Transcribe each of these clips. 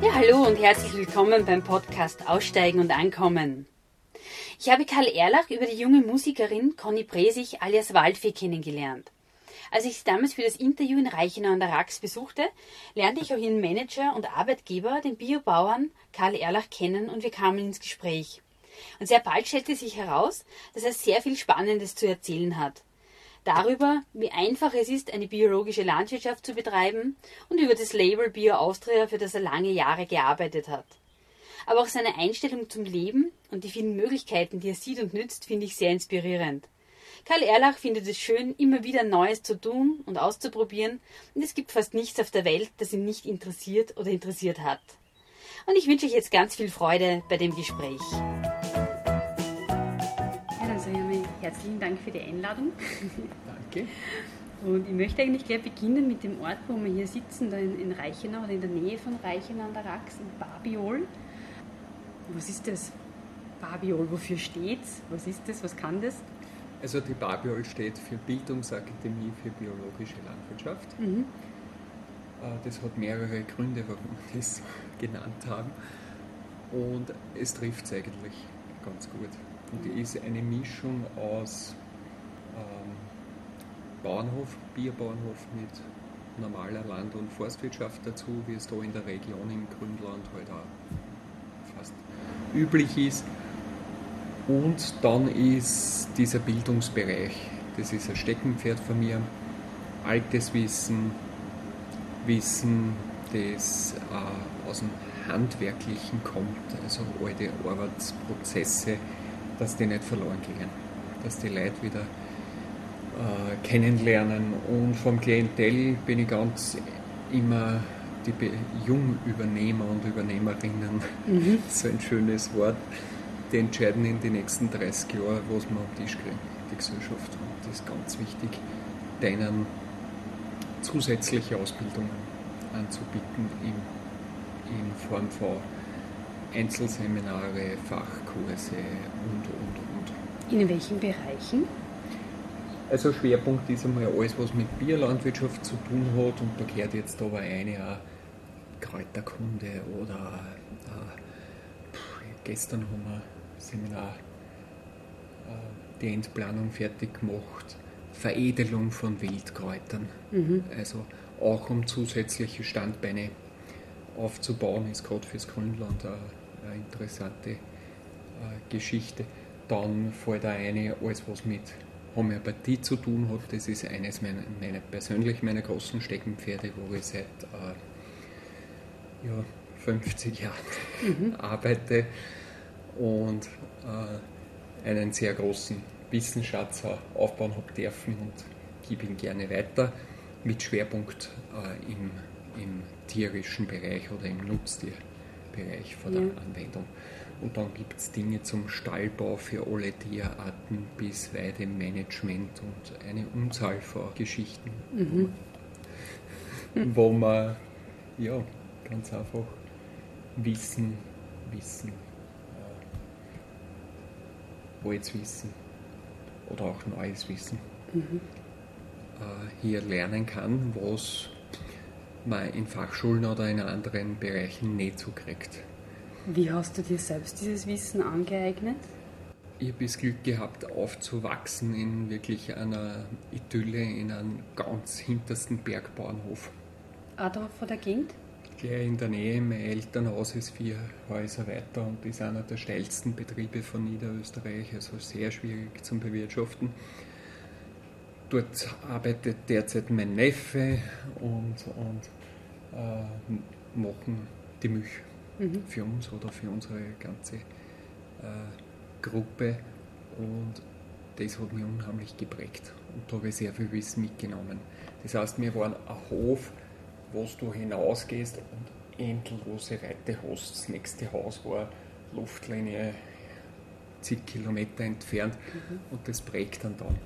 Ja, hallo und herzlich willkommen beim Podcast Aussteigen und Ankommen. Ich habe Karl Erlach über die junge Musikerin Conny Bresich alias Waldfee kennengelernt. Als ich sie damals für das Interview in Reichenau an der Rax besuchte, lernte ich auch ihren Manager und Arbeitgeber, den Biobauern Karl Erlach, kennen und wir kamen ins Gespräch. Und sehr bald stellte sich heraus, dass er sehr viel Spannendes zu erzählen hat darüber, wie einfach es ist, eine biologische Landwirtschaft zu betreiben und über das Label Bio Austria, für das er lange Jahre gearbeitet hat. Aber auch seine Einstellung zum Leben und die vielen Möglichkeiten, die er sieht und nützt, finde ich sehr inspirierend. Karl Erlach findet es schön, immer wieder Neues zu tun und auszuprobieren, und es gibt fast nichts auf der Welt, das ihn nicht interessiert oder interessiert hat. Und ich wünsche euch jetzt ganz viel Freude bei dem Gespräch. Herzlichen Dank für die Einladung. Danke. Und ich möchte eigentlich gleich beginnen mit dem Ort, wo wir hier sitzen, da in, in Reichenau oder in der Nähe von Reichenau an der Rax, in Barbiol. Was ist das? Barbiol, wofür steht's? Was ist das? Was kann das? Also die Barbiol steht für Bildungsakademie für biologische Landwirtschaft. Mhm. Äh, das hat mehrere Gründe, warum wir das genannt haben. Und es trifft es eigentlich ganz gut. Und ist eine Mischung aus ähm, Bauernhof, Bierbauernhof mit normaler Land- und Forstwirtschaft dazu, wie es da in der Region im Grünland halt auch fast üblich ist. Und dann ist dieser Bildungsbereich, das ist ein Steckenpferd von mir, altes Wissen, Wissen, das äh, aus dem Handwerklichen kommt, also alte Arbeitsprozesse, dass die nicht verloren gehen, dass die Leute wieder äh, kennenlernen. Und vom Klientel bin ich ganz immer die Jungübernehmer und Übernehmerinnen, mhm. so ein schönes Wort, die entscheiden in den nächsten 30 Jahren, was wir am Tisch kriegen, die Gesellschaft. Und das ist ganz wichtig, denen zusätzliche Ausbildungen anzubieten in, in Form von Einzelseminare, Fachkurse und, und, und. In welchen Bereichen? Also Schwerpunkt ist einmal alles, was mit Bierlandwirtschaft zu tun hat und da gehört jetzt aber eine auch Kräuterkunde oder äh, gestern haben wir ein Seminar äh, die Endplanung fertig gemacht, Veredelung von Wildkräutern, mhm. also auch um zusätzliche Standbeine aufzubauen, ist gerade fürs Grünland eine, eine interessante äh, Geschichte. Dann fällt da eine, alles was mit Homöopathie zu tun hat, das ist eines meiner, meiner persönlich meiner großen Steckenpferde, wo ich seit äh, ja, 50 Jahren mhm. arbeite und äh, einen sehr großen Wissensschatz aufbauen habe dürfen und gebe ihn gerne weiter mit Schwerpunkt äh, im im tierischen Bereich oder im Nutztierbereich von der ja. Anwendung. Und dann gibt es Dinge zum Stallbau für alle Tierarten bis Weidemanagement und eine Unzahl von Geschichten, mhm. wo man ja, ganz einfach Wissen, Wissen, äh, altes Wissen oder auch neues Wissen mhm. äh, hier lernen kann, was man in Fachschulen oder in anderen Bereichen nicht so kriegt. Wie hast du dir selbst dieses Wissen angeeignet? Ich habe das Glück gehabt, aufzuwachsen in wirklich einer Idylle, in einem ganz hintersten Bergbauernhof. Auch da von der Gegend? Gleich in der Nähe, mein Elternhaus ist vier Häuser weiter und ist einer der steilsten Betriebe von Niederösterreich, also sehr schwierig zum Bewirtschaften. Dort arbeitet derzeit mein Neffe und, und äh, machen die Milch mhm. für uns oder für unsere ganze äh, Gruppe. Und das hat mich unheimlich geprägt. Und da habe ich sehr viel Wissen mitgenommen. Das heißt, wir waren ein Hof, wo du hinausgehst und endlose Weite hast. Das nächste Haus war Luftlinie zig Kilometer entfernt mhm. und das prägt dann dann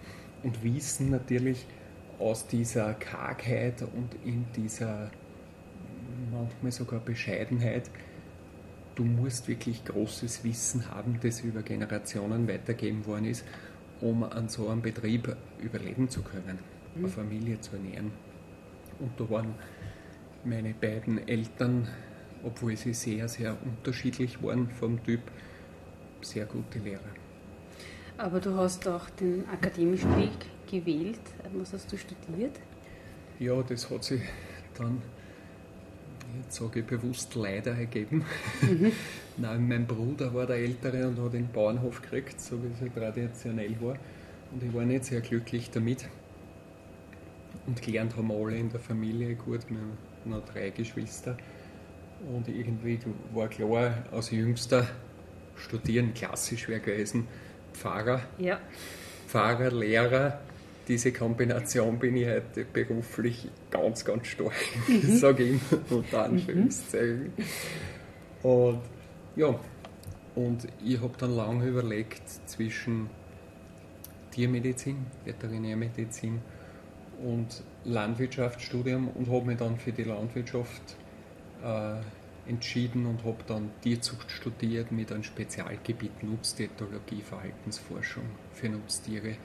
und Wissen natürlich aus dieser Kargheit und in dieser manchmal sogar Bescheidenheit. Du musst wirklich großes Wissen haben, das über Generationen weitergeben worden ist, um an so einem Betrieb überleben zu können, eine mhm. Familie zu ernähren. Und da waren meine beiden Eltern obwohl sie sehr, sehr unterschiedlich waren vom Typ, sehr gute Lehrer. Aber du hast auch den akademischen Weg gewählt. Was hast du studiert? Ja, das hat sich dann, jetzt sage ich bewusst, leider ergeben. Mhm. Nein, mein Bruder war der Ältere und hat den Bauernhof gekriegt, so wie es traditionell war. Und ich war nicht sehr glücklich damit. Und gelernt haben alle in der Familie gut. Wir haben noch drei Geschwister. Und irgendwie war klar, als Jüngster studieren klassisch wäre gewesen. Pfarrer, ja. Pfarrer, Lehrer. Diese Kombination bin ich heute beruflich ganz, ganz stark, mhm. sage ich immer unter Anführungszeichen. Mhm. Und ja, und ich habe dann lange überlegt zwischen Tiermedizin, Veterinärmedizin und Landwirtschaftsstudium und habe mich dann für die Landwirtschaft äh, entschieden und habe dann Tierzucht studiert mit einem Spezialgebiet Nutztethologie, Verhaltensforschung für Nutztiere,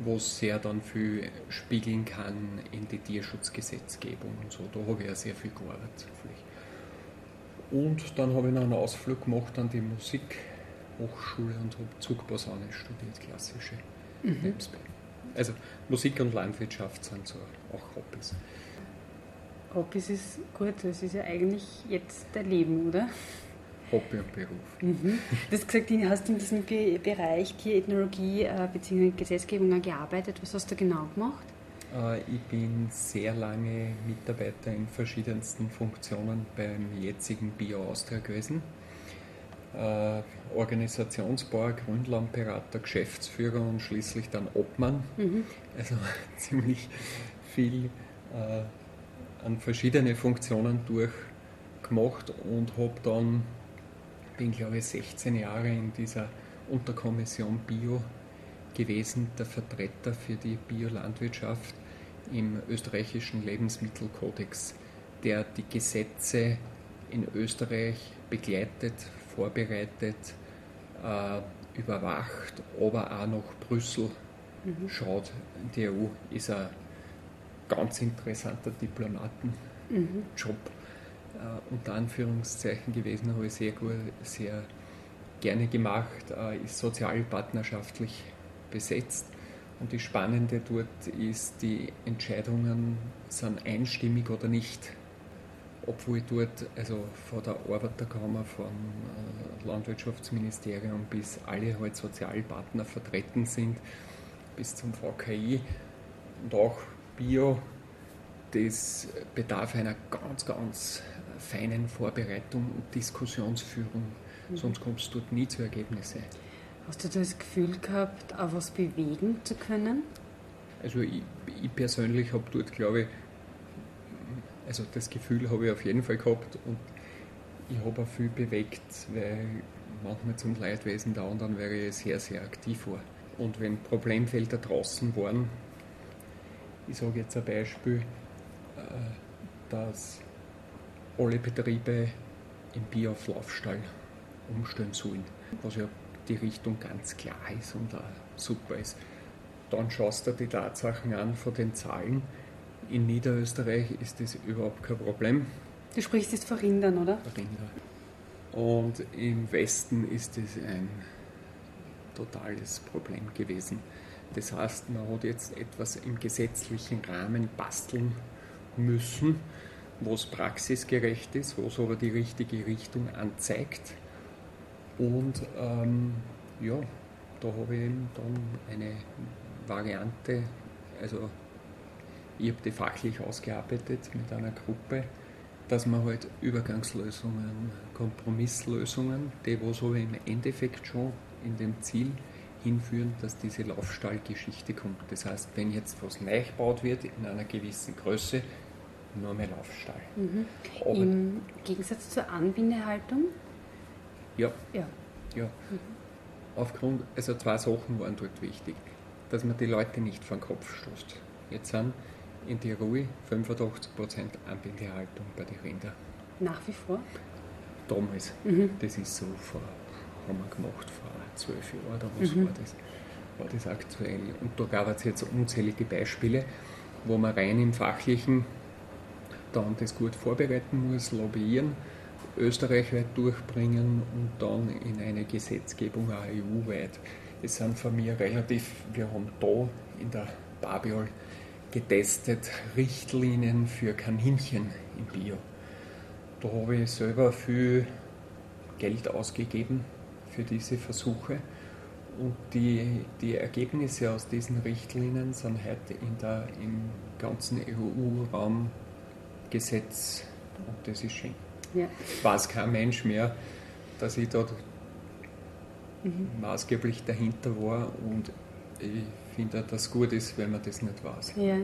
wo es sehr dann viel spiegeln kann in die Tierschutzgesetzgebung und so. Da habe ich ja sehr viel gearbeitet. Und dann habe ich noch einen Ausflug gemacht an die Musikhochschule und habe Zugposaune studiert, klassische mhm. Also Musik und Landwirtschaft sind so auch Hobbys. Hobbys ist gut, das ist ja eigentlich jetzt dein Leben, oder? Hobby und Beruf. Mhm. Du hast gesagt, du hast in diesem Bereich Tierethnologie äh, bzw. Gesetzgebung gearbeitet. Was hast du genau gemacht? Äh, ich bin sehr lange Mitarbeiter in verschiedensten Funktionen beim jetzigen Bio Austria gewesen. Äh, Organisationsbauer, Grünlandberater, Geschäftsführer und schließlich dann Obmann. Mhm. Also ziemlich viel äh, an verschiedene Funktionen durchgemacht und habe dann, bin glaube ich 16 Jahre in dieser Unterkommission Bio gewesen, der Vertreter für die Biolandwirtschaft im österreichischen Lebensmittelkodex, der die Gesetze in Österreich begleitet, vorbereitet, äh, überwacht, aber auch nach Brüssel mhm. schaut. Die EU ist ein ganz interessanter Diplomatenjob. Mhm. Äh, unter Anführungszeichen gewesen, habe ich sehr gut, sehr gerne gemacht, äh, ist sozialpartnerschaftlich besetzt. Und das Spannende dort ist, die Entscheidungen sind einstimmig oder nicht. Obwohl dort, also von der Arbeiterkammer, vom äh, Landwirtschaftsministerium bis alle halt Sozialpartner vertreten sind, bis zum VKI und auch Bio, das bedarf einer ganz, ganz feinen Vorbereitung und Diskussionsführung, mhm. sonst kommst du dort nie zu Ergebnissen. Hast du das Gefühl gehabt, auch was bewegen zu können? Also ich, ich persönlich habe dort, glaube ich, also das Gefühl habe ich auf jeden Fall gehabt und ich habe auch viel bewegt, weil manchmal zum Leidwesen da und dann wäre ich sehr, sehr aktiv war. Und wenn Problemfelder draußen waren, ich sage jetzt ein Beispiel, äh, dass alle Betriebe im Bier auf Laufstall umstellen sollen, was ja die Richtung ganz klar ist und auch super ist. Dann schaust du die Tatsachen an von den Zahlen. In Niederösterreich ist das überhaupt kein Problem. Du sprichst jetzt von Rindern, oder? Rinder. Und im Westen ist es ein totales Problem gewesen. Das heißt, man hat jetzt etwas im gesetzlichen Rahmen basteln müssen, was praxisgerecht ist, was aber die richtige Richtung anzeigt und ähm, ja, da habe ich eben dann eine Variante, also ich habe die fachlich ausgearbeitet mit einer Gruppe, dass man halt Übergangslösungen, Kompromisslösungen, die wo so im Endeffekt schon in dem Ziel hinführen, dass diese Laufstallgeschichte kommt. Das heißt, wenn jetzt was neu gebaut wird in einer gewissen Größe, nur mehr Laufstall. Mhm. Im Gegensatz zur Anbindehaltung ja. Ja. ja. Mhm. Aufgrund, also zwei Sachen waren dort wichtig. Dass man die Leute nicht den Kopf stoßt. Jetzt sind in Tirol 85% Anbindehaltung bei den Rindern. Nach wie vor? Damals. Mhm. Das ist so vor, haben wir gemacht vor zwölf Jahren oder was mhm. war das? War das aktuell. Und da gab es jetzt unzählige Beispiele, wo man rein im Fachlichen dann das gut vorbereiten muss, lobbyieren österreichweit durchbringen und dann in eine Gesetzgebung auch EU-weit. Es sind von mir relativ, wir haben da in der Babiol getestet Richtlinien für Kaninchen im Bio. Da habe ich selber viel Geld ausgegeben für diese Versuche und die, die Ergebnisse aus diesen Richtlinien sind heute in der, im ganzen EU-Raum Gesetz und das ist schön. Ja. Weiß kein Mensch mehr, dass ich dort mhm. maßgeblich dahinter war und ich finde, dass es gut ist, wenn man das nicht weiß. Ja.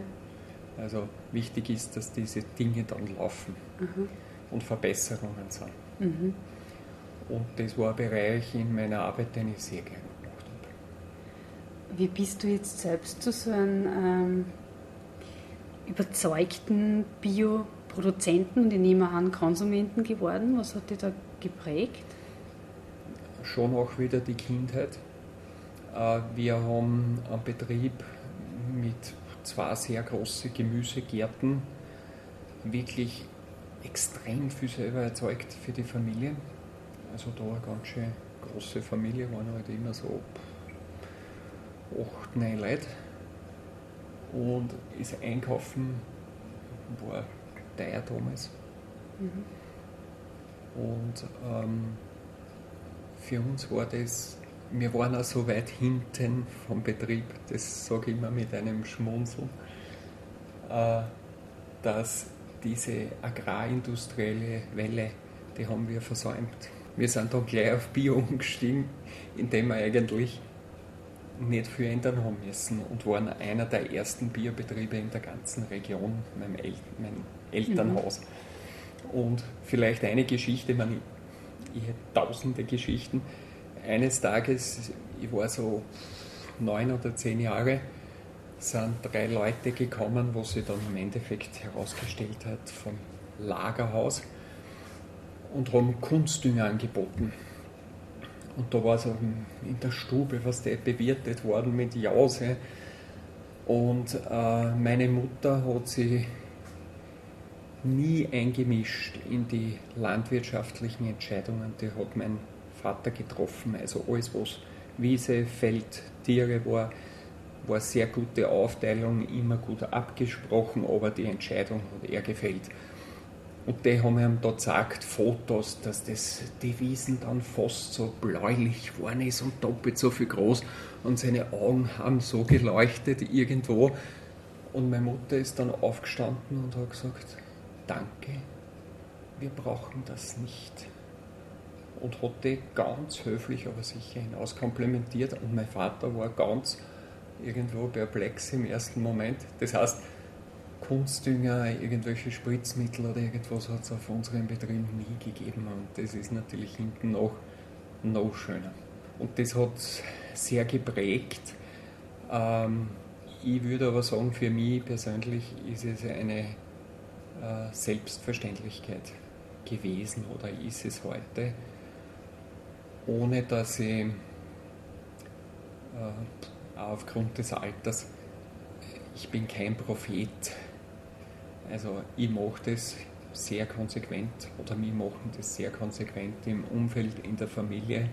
Also wichtig ist, dass diese Dinge dann laufen mhm. und Verbesserungen sind. Mhm. Und das war ein Bereich in meiner Arbeit, den ich sehr gerne gemacht habe. Wie bist du jetzt selbst zu so einem ähm, überzeugten Bioproduzenten und ich nehme an Konsumenten geworden? Was hat dich da geprägt? Schon auch wieder die Kindheit. Äh, wir haben einen Betrieb mit zwei sehr großen Gemüsegärten, wirklich extrem viel selber erzeugt für die Familie. Also da eine ganz schön große Familie, waren halt immer so acht, neun Leute. Und das Einkaufen war teuer damals. Mhm. Und ähm, für uns war das, wir waren auch so weit hinten vom Betrieb, das sage ich immer mit einem Schmunzeln, äh, dass diese agrarindustrielle Welle, die haben wir versäumt. Wir sind dann gleich auf Bio umgestiegen, indem wir eigentlich nicht viel ändern haben müssen und waren einer der ersten Biobetriebe in der ganzen Region, meinem El mein Elternhaus. Mhm. Und vielleicht eine Geschichte, man, ich hätte tausende Geschichten. Eines Tages, ich war so neun oder zehn Jahre, sind drei Leute gekommen, wo sie dann im Endeffekt herausgestellt hat vom Lagerhaus und haben Kunstdünger angeboten. Und da war so in der Stube, was der bewirtet worden mit Jause. Und äh, meine Mutter hat sich nie eingemischt in die landwirtschaftlichen Entscheidungen. Die hat mein Vater getroffen. Also alles, was Wiese, Feld, Tiere war, war sehr gute Aufteilung, immer gut abgesprochen, aber die Entscheidung hat er gefällt. Und die haben ihm da gezeigt, Fotos, dass das, die Wiesen dann fast so bläulich geworden ist und doppelt so viel groß und seine Augen haben so geleuchtet irgendwo. Und meine Mutter ist dann aufgestanden und hat gesagt, danke, wir brauchen das nicht. Und hat die ganz höflich, aber sicher hinaus komplimentiert. Und mein Vater war ganz irgendwo perplex im ersten Moment. Das heißt, Kunstdünger, irgendwelche Spritzmittel oder irgendwas hat es auf unserem Betrieb nie gegeben und das ist natürlich hinten noch, noch schöner. Und das hat sehr geprägt. Ähm, ich würde aber sagen, für mich persönlich ist es eine Selbstverständlichkeit gewesen oder ist es heute, ohne dass ich äh, aufgrund des Alters, ich bin kein Prophet also ich mache das sehr konsequent oder wir machen das sehr konsequent im Umfeld, in der Familie.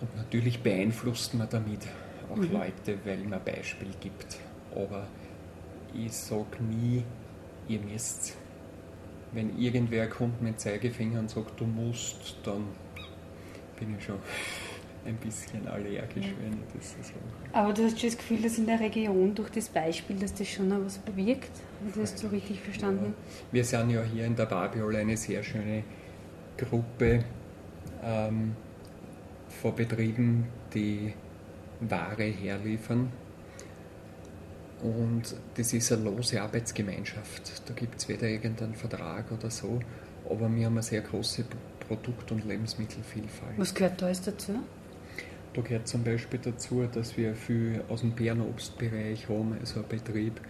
Und natürlich beeinflusst man damit auch mhm. Leute, weil man Beispiel gibt. Aber ich sage nie, ihr müsst. Wenn irgendwer kommt mit Zeigefinger und sagt, du musst, dann bin ich schon ein bisschen allergisch, ja. wenn ich das so sage. Aber du hast schon das Gefühl, dass in der Region durch das Beispiel, dass das schon noch was bewirkt? Hast du das so richtig verstanden? Ja. Wir sind ja hier in der Barbiol eine sehr schöne Gruppe ähm, von Betrieben, die Ware herliefern. Und das ist eine lose Arbeitsgemeinschaft. Da gibt es weder irgendeinen Vertrag oder so, aber wir haben eine sehr große Produkt- und Lebensmittelvielfalt. Was gehört da alles dazu? Da gehört zum Beispiel dazu, dass wir viel aus dem Bärenobstbereich haben, also ein Betrieb,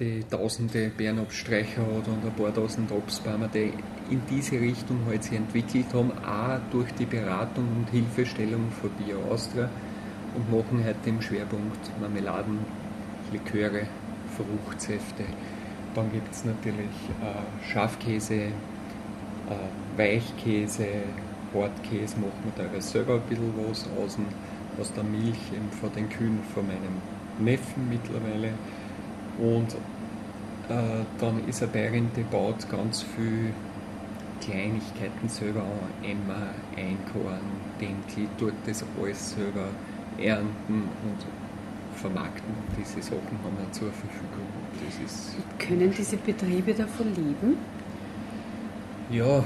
die tausende Bärenobststreicher hat und ein paar tausend Obstbäume, die in diese Richtung halt sich entwickelt haben, auch durch die Beratung und Hilfestellung von Bio Austria und machen heute im Schwerpunkt Marmeladen, Liköre, Fruchtsäfte. Dann gibt es natürlich äh, Schafkäse, Äh, Weichkäse, Hartkäse macht man teilweise selber ein bisschen was aus, aus der Milch eben von den Kühen von meinem Neffen mittlerweile. Und äh, dann ist eine Bäuerin, die baut ganz viel Kleinigkeiten selber an, Emma, Einkorn, Dinkel, tut das alles selber ernten und vermarkten. Diese Sachen haben wir zur Verfügung. Das ist Können diese Betriebe davon leben? Ja,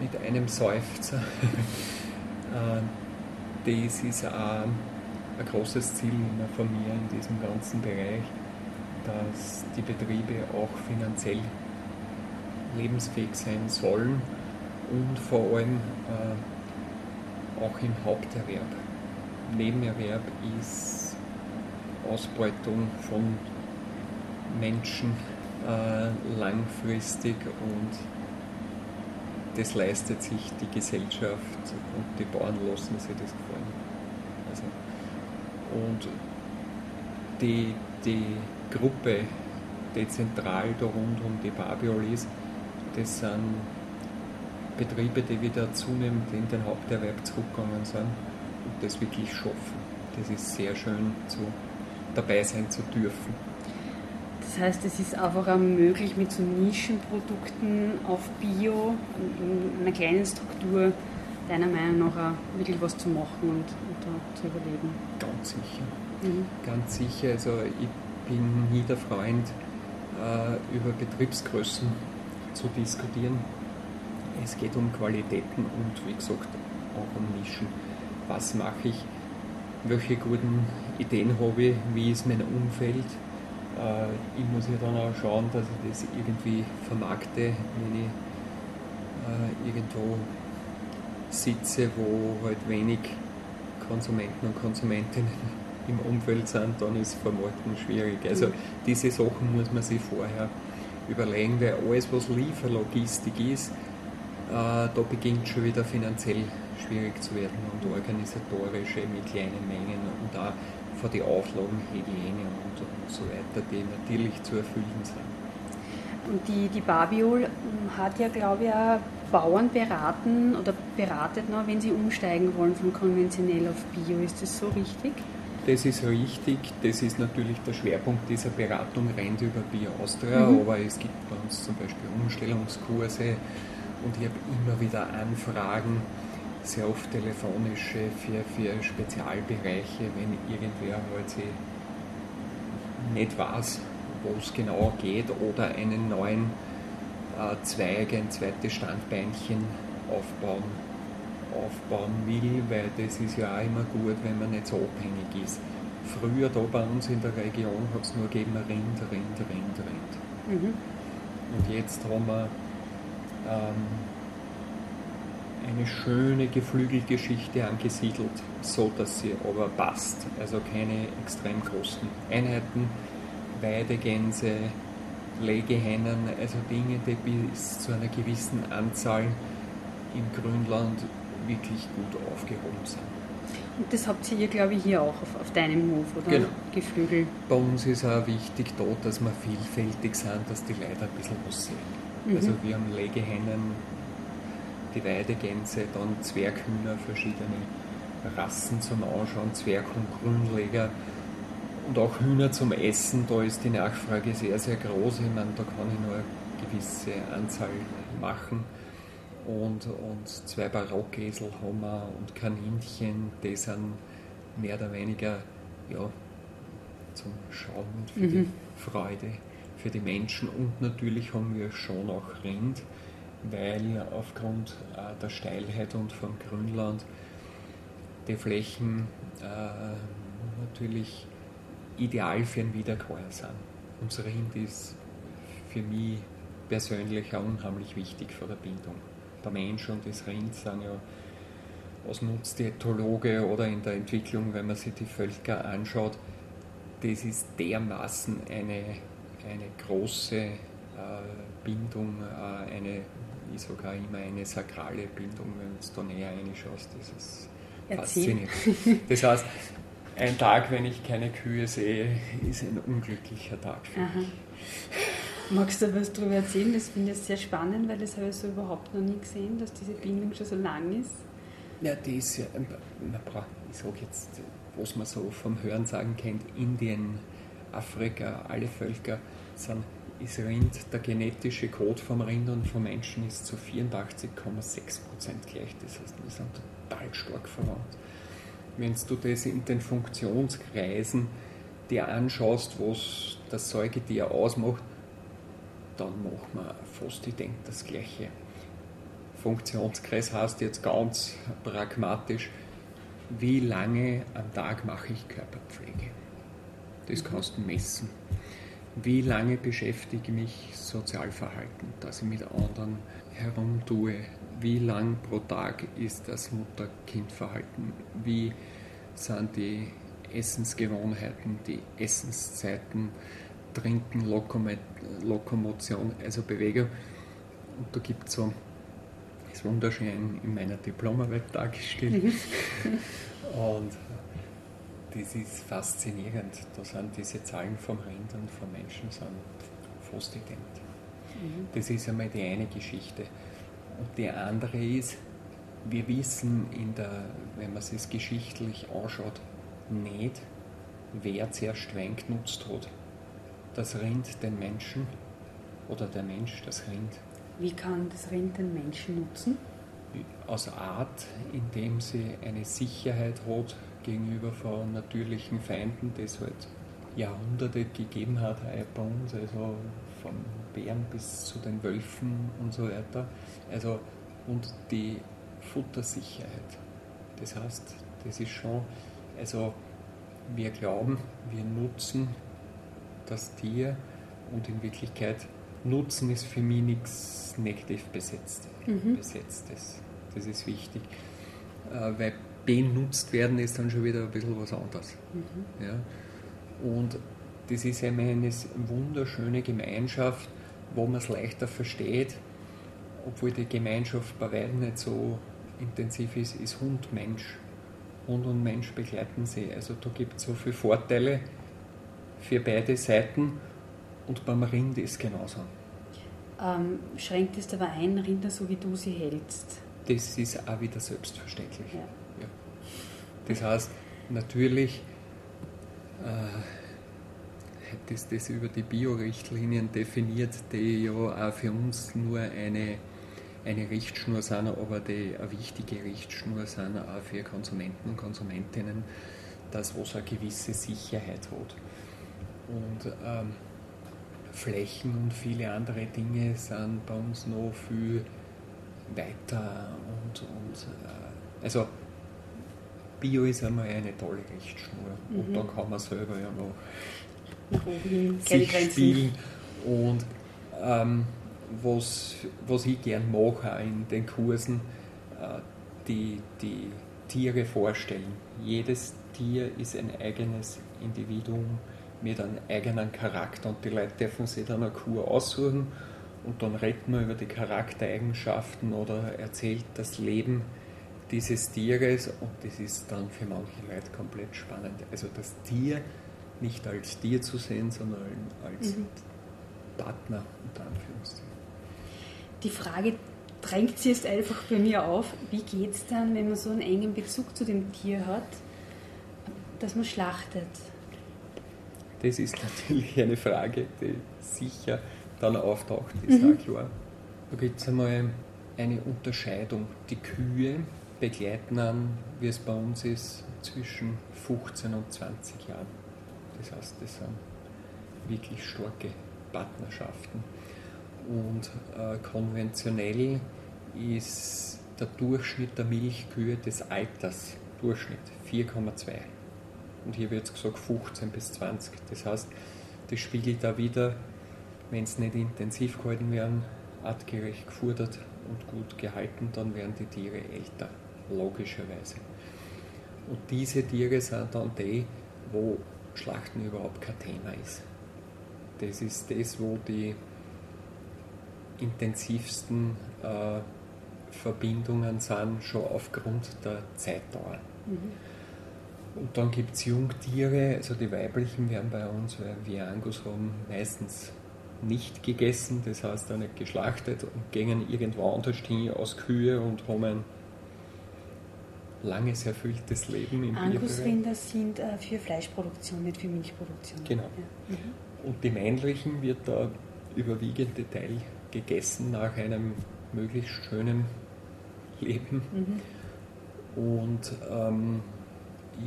mit einem Seufzer. Äh, das ist auch ein großes Ziel von mir in diesem ganzen Bereich, dass die Betriebe auch finanziell lebensfähig sein sollen und vor allem äh, auch im Haupterwerb. Nebenerwerb ist Ausbeutung von Menschen äh, langfristig und das leistet sich die Gesellschaft und die Bauern lassen sich das gefallen. Also, und die, die Gruppe dezentral da rund um die Babiol ist, das sind Betriebe, die wieder zunehmend in den Haupterwerb zurückgegangen sind das wirklich schaffen. Das ist sehr schön, zu, dabei sein zu dürfen. Das heißt, es ist einfach auch möglich, mit so Nischenprodukten auf Bio in einer kleinen Struktur deiner Meinung nach auch wirklich was zu machen und, und da zu überleben. Ganz sicher. Mhm. Ganz sicher. Also ich bin nie der Freund, äh, über Betriebsgrößen zu diskutieren. Es geht um Qualitäten und wie gesagt auch um Nischen. Was mache ich? Welche guten Ideen habe ich? Wie ist mein Umfeld? Äh, ich muss ja dann auch schauen, dass ich das irgendwie vermarkte, wenn ich äh, irgendwo sitze, wo halt wenig Konsumenten und Konsumentinnen im Umfeld sind, dann ist Vermarkten schwierig. Also mhm. diese Sachen muss man sich vorher überlegen, weil alles, was Lieferlogistik ist, äh, da beginnt schon wieder finanziell schwierig zu werden und organisatorisch mit kleinen Mengen und auch von den Auflagen, Hygiene und, und so weiter, die natürlich zu erfüllen sind. Und die, die Babiol hat ja, glaube ich, auch Bauern beraten oder beratet noch, wenn sie umsteigen wollen von konventionell auf Bio. Ist das so richtig? Das ist richtig. Das ist natürlich der Schwerpunkt dieser Beratung, rennt über Bio Austria, mhm. aber es gibt bei uns zum Beispiel Umstellungskurse und ich habe immer wieder Anfragen sehr oft telefonische für, für Spezialbereiche, wenn irgendwer halt sich nicht weiß, wo es genau geht oder einen neuen äh, Zweig, ein zweites Standbeinchen aufbauen, aufbauen will, weil das ist ja auch immer gut, wenn man nicht so abhängig ist. Früher da bei uns in der Region hat es nur gegeben Rind, Rind, Rind, Rind. Mhm. Und jetzt haben wir ähm, eine schöne Geflügelgeschichte angesiedelt, so dass sie aber passt. Also keine extrem großen Einheiten, Weidegänse, Legehennen, also Dinge, die bis zu einer gewissen Anzahl im Grünland wirklich gut aufgehoben sind. Und das habt ihr, glaube ich, hier auch auf, auf deinem Hof, oder? Genau. Geflügel. Bei uns ist auch wichtig da, dass wir vielfältig sind, dass die Leute ein bisschen was sehen. Mhm. Also wir haben Legehennen, die Weidegänse, dann Zwerghühner, verschiedene Rassen zum Anschauen, Zwerg- und Grünleger und auch Hühner zum Essen. Da ist die Nachfrage sehr, sehr groß. Ich meine, da kann ich nur eine gewisse Anzahl machen. Und, und zwei Barockesel haben wir und Kaninchen, die sind mehr oder weniger ja, zum Schauen und für mhm. die Freude für die Menschen. Und natürlich haben wir schon auch Rind weil aufgrund äh, der Steilheit und vom Grünland die Flächen äh, natürlich ideal für ein Wiederkäuer sind. Unser Rind ist für mich persönlich auch unheimlich wichtig für die Bindung. Der Mensch und das Rind sind ja, was nutzt die Ethologe oder in der Entwicklung, wenn man sich die Völker anschaut, das ist dermaßen eine, eine große äh, Bindung, äh, eine ich sogar immer eine sakrale Bindung, wenn du da näher reinschaust. Das ist faszinierend. Das heißt, ein Tag, wenn ich keine Kühe sehe, ist ein unglücklicher Tag für Aha. mich. Magst du was darüber erzählen? Das finde ich sehr spannend, weil das habe ich so überhaupt noch nie gesehen, dass diese Bindung schon so lang ist. Ja, die ist ja, ich sage jetzt, was man so vom Hören sagen kennt, Indien, Afrika, alle Völker sind, ist Rind, der genetische Code vom Rind und vom Menschen ist zu 84,6% gleich. Das heißt, wir sind total stark verwandt. Wenn du das in den Funktionskreisen dir anschaust, was das Säugetier ausmacht, dann macht man fast, ich denke, das Gleiche. Funktionskreis heißt jetzt ganz pragmatisch, wie lange am Tag mache ich Körperpflege. Das kannst du messen. Wie lange beschäftige ich mich Sozialverhalten, dass ich mit anderen herumtue? Wie lang pro Tag ist das Mutter-Kind-Verhalten? Wie sind die Essensgewohnheiten, die Essenszeiten, Trinken, Lokomotion, also Bewegung? Und da gibt es so ist wunderschön in meiner Diplomarbeit dargestellt. Mhm. und das ist faszinierend. Da sind diese Zahlen vom Rind und vom Menschen sind fast ident. Mhm. Das ist einmal die eine Geschichte. Und die andere ist, wir wissen, in der, wenn man es geschichtlich anschaut, nicht, wer zuerst Wein genutzt hat. Das Rind den Menschen oder der Mensch das Rind. Wie kann das Rind den Menschen nutzen? Aus Art, indem sie eine Sicherheit hat gegenüber von natürlichen Feinden, die es halt Jahrhunderte gegeben hat bei uns, also von Bären bis zu den Wölfen und so weiter. Also und die Futtersicherheit. Das heißt, das ist schon, also wir glauben, wir nutzen das Tier und in Wirklichkeit Nutzen ist für mich nichts negativ besetzt, mhm. besetztes. Das ist wichtig. Äh, weil benutzt werden ist dann schon wieder ein bisschen was anderes. Mhm. Ja? Und das ist eben eine wunderschöne Gemeinschaft, wo man es leichter versteht, obwohl die Gemeinschaft bei weitem nicht so intensiv ist, ist Hund-Mensch. Hund und Mensch begleiten sie. Also da gibt es so viele Vorteile für beide Seiten und beim Rind ist es genauso. Ähm, schränkt es aber ein, Rinder so wie du sie hältst? Das ist auch wieder selbstverständlich. Ja. Das heißt, natürlich äh, das, das über die Bio-Richtlinien definiert, die ja auch für uns nur eine, eine Richtschnur sind, aber die eine wichtige Richtschnur sind, auch für Konsumenten und Konsumentinnen, dass was eine gewisse Sicherheit hat. Und ähm, Flächen und viele andere Dinge sind bei uns noch viel weiter und, und äh, also Bio ist einmal eine tolle Richtschnur mhm. und da kann man selber ja noch sich spielen und ähm, was, was ich gern mache in den Kursen, äh, die, die Tiere vorstellen. Jedes Tier ist ein eigenes Individuum mit einem eigenen Charakter und die Leute dürfen sich dann eine Kur aussuchen und dann redet man über die Charaktereigenschaften oder erzählt das Leben dieses Tieres und das ist dann für manche Leute komplett spannend. Also das Tier nicht als Tier zu sehen, sondern als mhm. Partner unter Anführungszeichen. Die Frage drängt sich jetzt einfach bei mir auf, wie geht es dann, wenn man so einen engen Bezug zu dem Tier hat, dass man schlachtet? Das ist natürlich eine Frage, die sicher dann auftaucht, ist mhm. auch klar. Da gibt es einmal eine Unterscheidung. Die Kühe begleiten an, wie es bei uns ist, zwischen 15 und 20 Jahren. Das heißt, das sind wirklich starke Partnerschaften. Und äh, konventionell ist der Durchschnitt der Milchkühe des Alters, Durchschnitt 4,2 und hier wird gesagt 15 bis 20. Das heißt, das spiegelt da wieder, wenn es nicht intensiv gehalten werden, artgerecht gefordert und gut gehalten, dann werden die Tiere älter, logischerweise. Und diese Tiere sind dann die, wo Schlachten überhaupt kein Thema ist. Das ist das, wo die intensivsten äh, Verbindungen sind, schon aufgrund der Zeitdauer. Mhm. Und dann gibt es Jungtiere, also die weiblichen werden bei uns, weil wir Angus haben, meistens nicht gegessen, das heißt auch nicht geschlachtet und gehen irgendwo anders hin aus Kühe und haben ein langes, erfülltes Leben im Angusrinder sind äh, für Fleischproduktion, nicht für Milchproduktion. Genau. Ja. Mhm. Und die männlichen wird da überwiegende Teil gegessen nach einem möglichst schönen Leben. Mhm. Und ähm,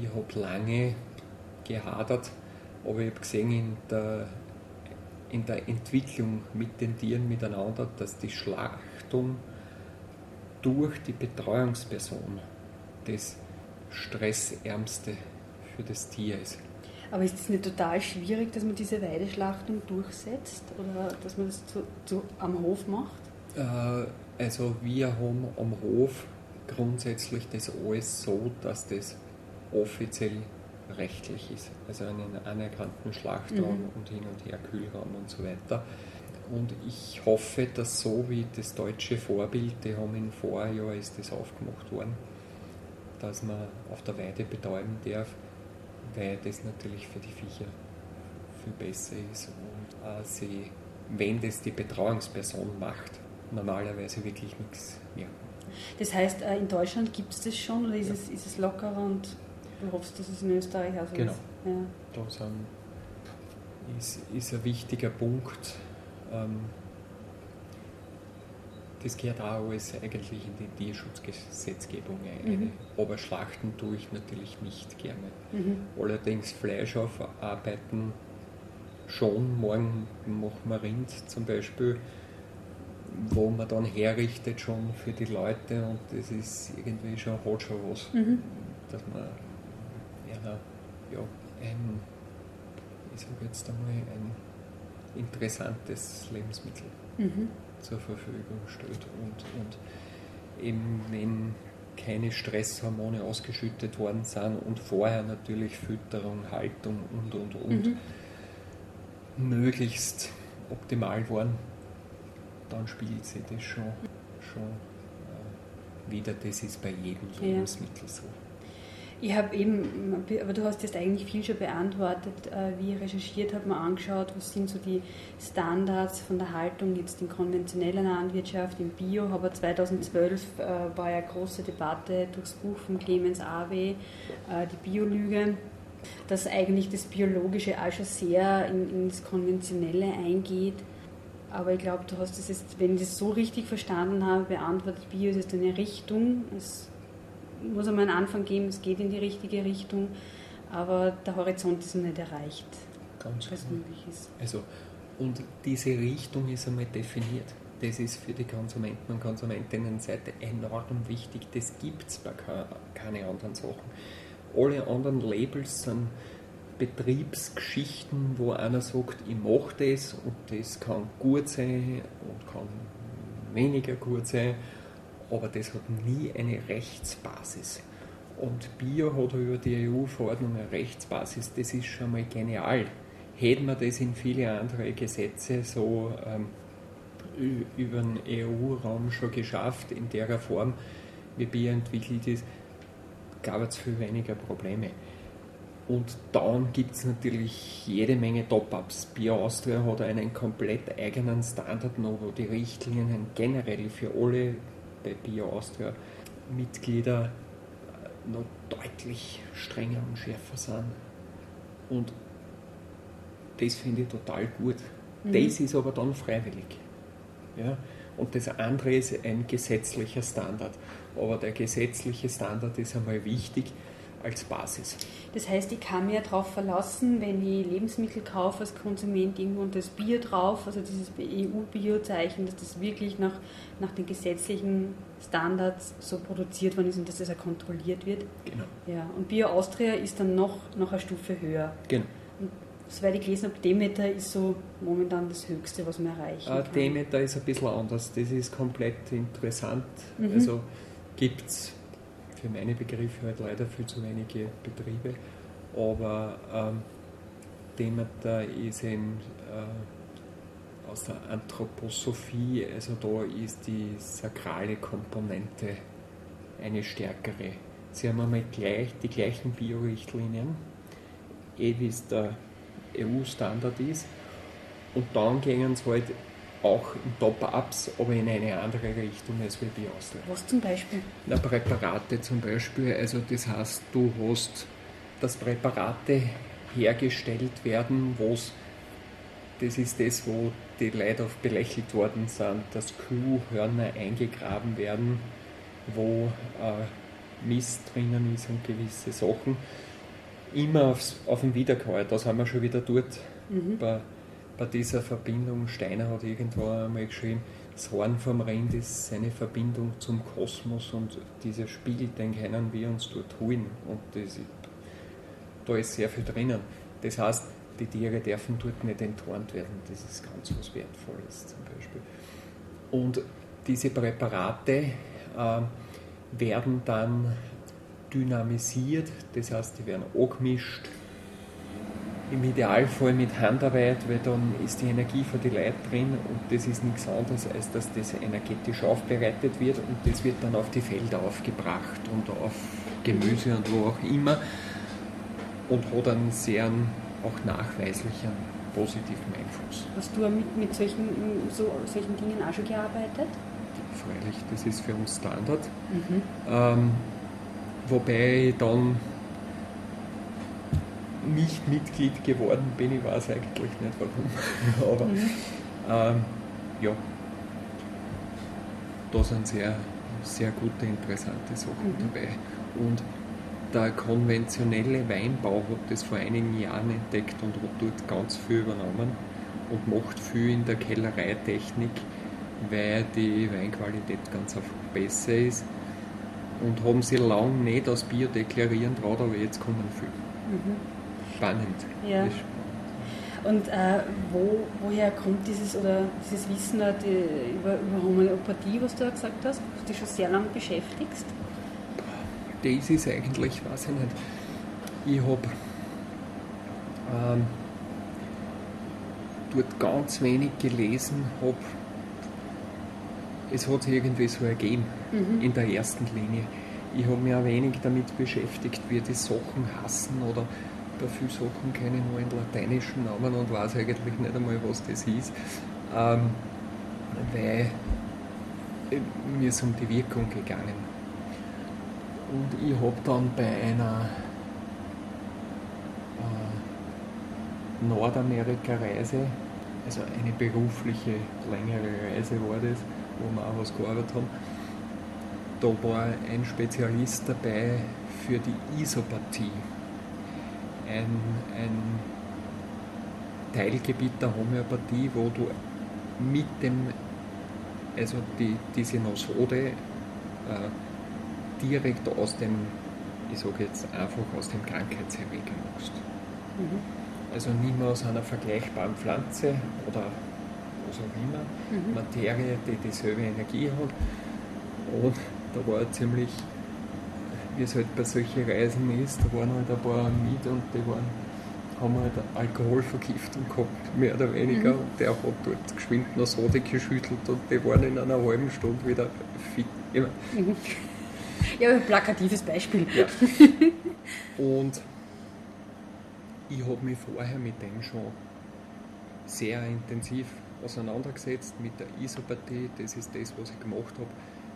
ich habe lange gehadert, aber ich habe gesehen in der, in der Entwicklung mit den Tieren miteinander, dass die Schlachtung durch die Betreuungsperson das stressärmste für das Tier ist. Aber ist es nicht total schwierig, dass man diese Weideschlachtung durchsetzt oder dass man das zu, zu, am Hof macht? Äh, also wir haben am Hof grundsätzlich das alles so, dass das offiziell rechtlich ist. Also einen anerkannten Schlachtraum mhm. und hin und her Kühlraum und so weiter. Und ich hoffe, dass so wie das deutsche Vorbild, die haben im Vorjahr ist das aufgemacht worden, dass man auf der Weide betäuben darf, weil das natürlich für die Viecher viel besser ist und äh, sie, wenn das die Betreuungsperson macht, normalerweise wirklich nichts merken. Das heißt, äh, in Deutschland gibt es das schon oder ist, ja. es, ist es lockerer und du hoffst, dass es in Österreich auch so genau. ist? Genau. Ja. Da sind, ist, ist ein wichtiger Punkt. Ähm, das gehört auch alles eigentlich in die Tierschutzgesetzgebung ein. Mhm. Aber schlachten tue ich natürlich nicht gerne. Mhm. Allerdings Fleisch aufarbeiten schon. Morgen machen wir Rind zum Beispiel, wo man dann herrichtet schon für die Leute und das ist irgendwie schon, hat schon was. Mhm. Dass man ja, ja, ein, ich sage jetzt einmal, ein interessantes Lebensmittel. Mhm zur Verfügung stellt. Und, und eben wenn keine Stresshormone ausgeschüttet worden sind und vorher natürlich Fütterung, Haltung und und und mhm. möglichst optimal waren, dann spielt sich das schon, schon äh, wieder. Das ist bei jedem Lebensmittel so. Ich habe eben, aber du hast jetzt eigentlich viel schon beantwortet, äh, wie ich recherchiert habe, mal angeschaut, was sind so die Standards von der Haltung jetzt in konventioneller Landwirtschaft, im Bio, aber 2012 äh, war ja große Debatte durchs Buch von Clemens Awe, äh, die Biolüge, dass eigentlich das Biologische auch schon sehr in, ins Konventionelle eingeht. Aber ich glaube, du hast das jetzt, wenn ich das so richtig verstanden habe, beantwortet, Bio ist jetzt eine Richtung, es muss einmal einen Anfang geben, es geht in die richtige Richtung, aber der Horizont ist noch nicht erreicht, Ganz was genau. möglich ist. Also, und diese Richtung ist einmal definiert. Das ist für die Konsumenten und Konsumentinnenseite enorm wichtig. Das gibt es bei keine anderen Sachen. Alle anderen Labels sind Betriebsgeschichten, wo einer sagt, ich mache das und das kann gut sein und kann weniger gut sein aber das hat nie eine Rechtsbasis. Und Bio hat über die EU-Verordnung eine Rechtsbasis, das ist schon mal genial. Hätten wir das in viele andere Gesetze so ähm, über den EU-Raum schon geschafft, in der Form, wie Bio entwickelt ist, gab es viel weniger Probleme. Und dann gibt es natürlich jede Menge Top-Ups. Bio Austria hat einen komplett eigenen Standard wo die Richtlinien generell für alle bei Bio Austria Mitglieder noch deutlich strenger und schärfer sind. Und das finde ich total gut. Mhm. Das ist aber dann freiwillig. Ja? Und das andere ist ein gesetzlicher Standard. Aber der gesetzliche Standard ist einmal wichtig, als Basis. Das heißt, ich kann mir darauf verlassen, wenn ich Lebensmittel kaufe als Konsument, irgendwo und das Bier drauf, also dieses EU-Bio-Zeichen, dass das wirklich nach, nach den gesetzlichen Standards so produziert worden ist und dass das auch kontrolliert wird. Genau. Ja, und Bio Austria ist dann noch, noch eine Stufe höher. Genau. Und soweit ich gelesen habe, Demeter ist so momentan das Höchste, was man erreichen ah, kann. Demeter ist ein bisschen anders. Das ist komplett interessant. Mhm. Also gibt es für meine Begriffe halt leider viel zu wenige Betriebe. Aber ähm, Demeter ist eben äh, aus der Anthroposophie, also da ist die sakrale Komponente eine stärkere. Sie haben einmal gleich, die gleichen Biorichtlinien, eh wie es der EU-Standard ist. Und dann gehen sie halt auch in Top-Ups, aber in eine andere Richtung als wir die Austria. Was zum Beispiel? Na, Präparate zum Beispiel, also das heißt, du hast, dass Präparate hergestellt werden, wo das ist das, wo die Leute oft belächelt worden sind, dass Kuhhörner eingegraben werden, wo äh, Mist drinnen ist und gewisse Sachen. Immer aufs, auf den Wiederkäuer, da sind wir schon wieder dort mhm. bei bei dieser Verbindung, Steiner hat irgendwo einmal geschrieben, das Horn vom Rind ist seine Verbindung zum Kosmos und dieser Spiegel, den können wir uns dort holen. Und das, da ist sehr viel drinnen. Das heißt, die Tiere dürfen dort nicht enttarnt werden. Das ist ganz was Wertvolles zum Beispiel. Und diese Präparate äh, werden dann dynamisiert, das heißt, die werden angemischt im Idealfall mit Handarbeit, weil dann ist die Energie für die Leute drin und das ist nichts anderes, als dass das energetisch aufbereitet wird und das wird dann auf die Felder aufgebracht und auf Gemüse und wo auch immer und hat einen sehr auch nachweislichen positiven Einfluss. Hast du mit, mit solchen, so, solchen Dingen auch schon gearbeitet? Freilich, das ist für uns Standard. Mhm. Ähm, wobei dann nicht Mitglied geworden bin. Ich weiß eigentlich nicht warum. Aber mhm. ähm, ja, da sind sehr, sehr gute, interessante Sachen mhm. dabei. Und der konventionelle Weinbau hat das vor einigen Jahren entdeckt und hat dort ganz viel übernommen und macht viel in der Kellereitechnik, weil die Weinqualität ganz einfach besser ist. Und haben sie lange nicht als Bier deklarieren traut, aber jetzt kommen viele. Mhm spannend. Ja. Und äh, wo, woher kommt dieses oder dieses Wissen die, über, über Homöopathie, was du ja gesagt hast, was du dich schon sehr lange beschäftigst? Das ist eigentlich, weiß ich nicht. Ich habe ähm, dort ganz wenig gelesen, habe es hat sich irgendwie so ergeben mhm. in der ersten Linie. Ich habe mich auch wenig damit beschäftigt, wie die Sachen hassen oder bei vielen Sachen kenne ich nur in lateinischen Namen und weiß eigentlich nicht einmal, was das ist, ähm, weil mir ist um die Wirkung gegangen. Und ich habe dann bei einer äh, Nordamerika-Reise, also eine berufliche, längere Reise war das, wo wir auch was gearbeitet haben, da war ein Spezialist dabei für die Isopathie ein, ein Teilgebiet der Homöopathie, wo du mit dem, also die, diese Nosode äh, direkt aus dem, ich sage jetzt einfach aus dem Krankheitserreger machst. Mhm. Also nicht mehr aus einer vergleichbaren Pflanze oder was auch immer, mhm. Materie, die dieselbe Energie hat. Und da war ziemlich wie es halt bei solchen Reisen ist, da waren halt ein paar mit und die waren, haben halt Alkoholvergiftung gehabt, mehr oder weniger. Mhm. Und der hat dort geschwind noch Sode geschüttelt und die waren in einer halben Stunde wieder fit. Ja, mhm. ja ein plakatives Beispiel. Ja. Und ich habe mich vorher mit dem schon sehr intensiv auseinandergesetzt, mit der Isopathie, das ist das, was ich gemacht habe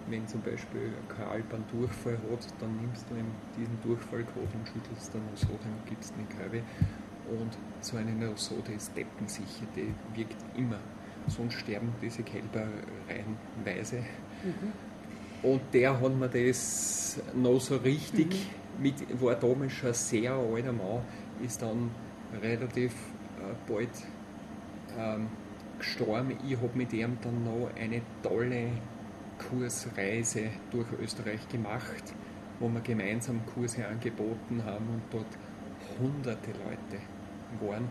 wenn zum Beispiel ein Alp einen Durchfall hat, dann nimmst du ihm diesen Durchfallcode und schüttelst dann so, dann gibst eine Körbe. Und so eine Nosode ist deppensicher, die wirkt immer. Sonst sterben diese Kälber reihenweise. Mhm. Und der hat mir das noch so richtig, mhm. mit, war damals schon ein sehr alter Mann, ist dann relativ äh, bald ähm, gestorben. Ich habe mit ihm dann noch eine tolle Kursreise durch Österreich gemacht, wo wir gemeinsam Kurse angeboten haben und dort hunderte Leute waren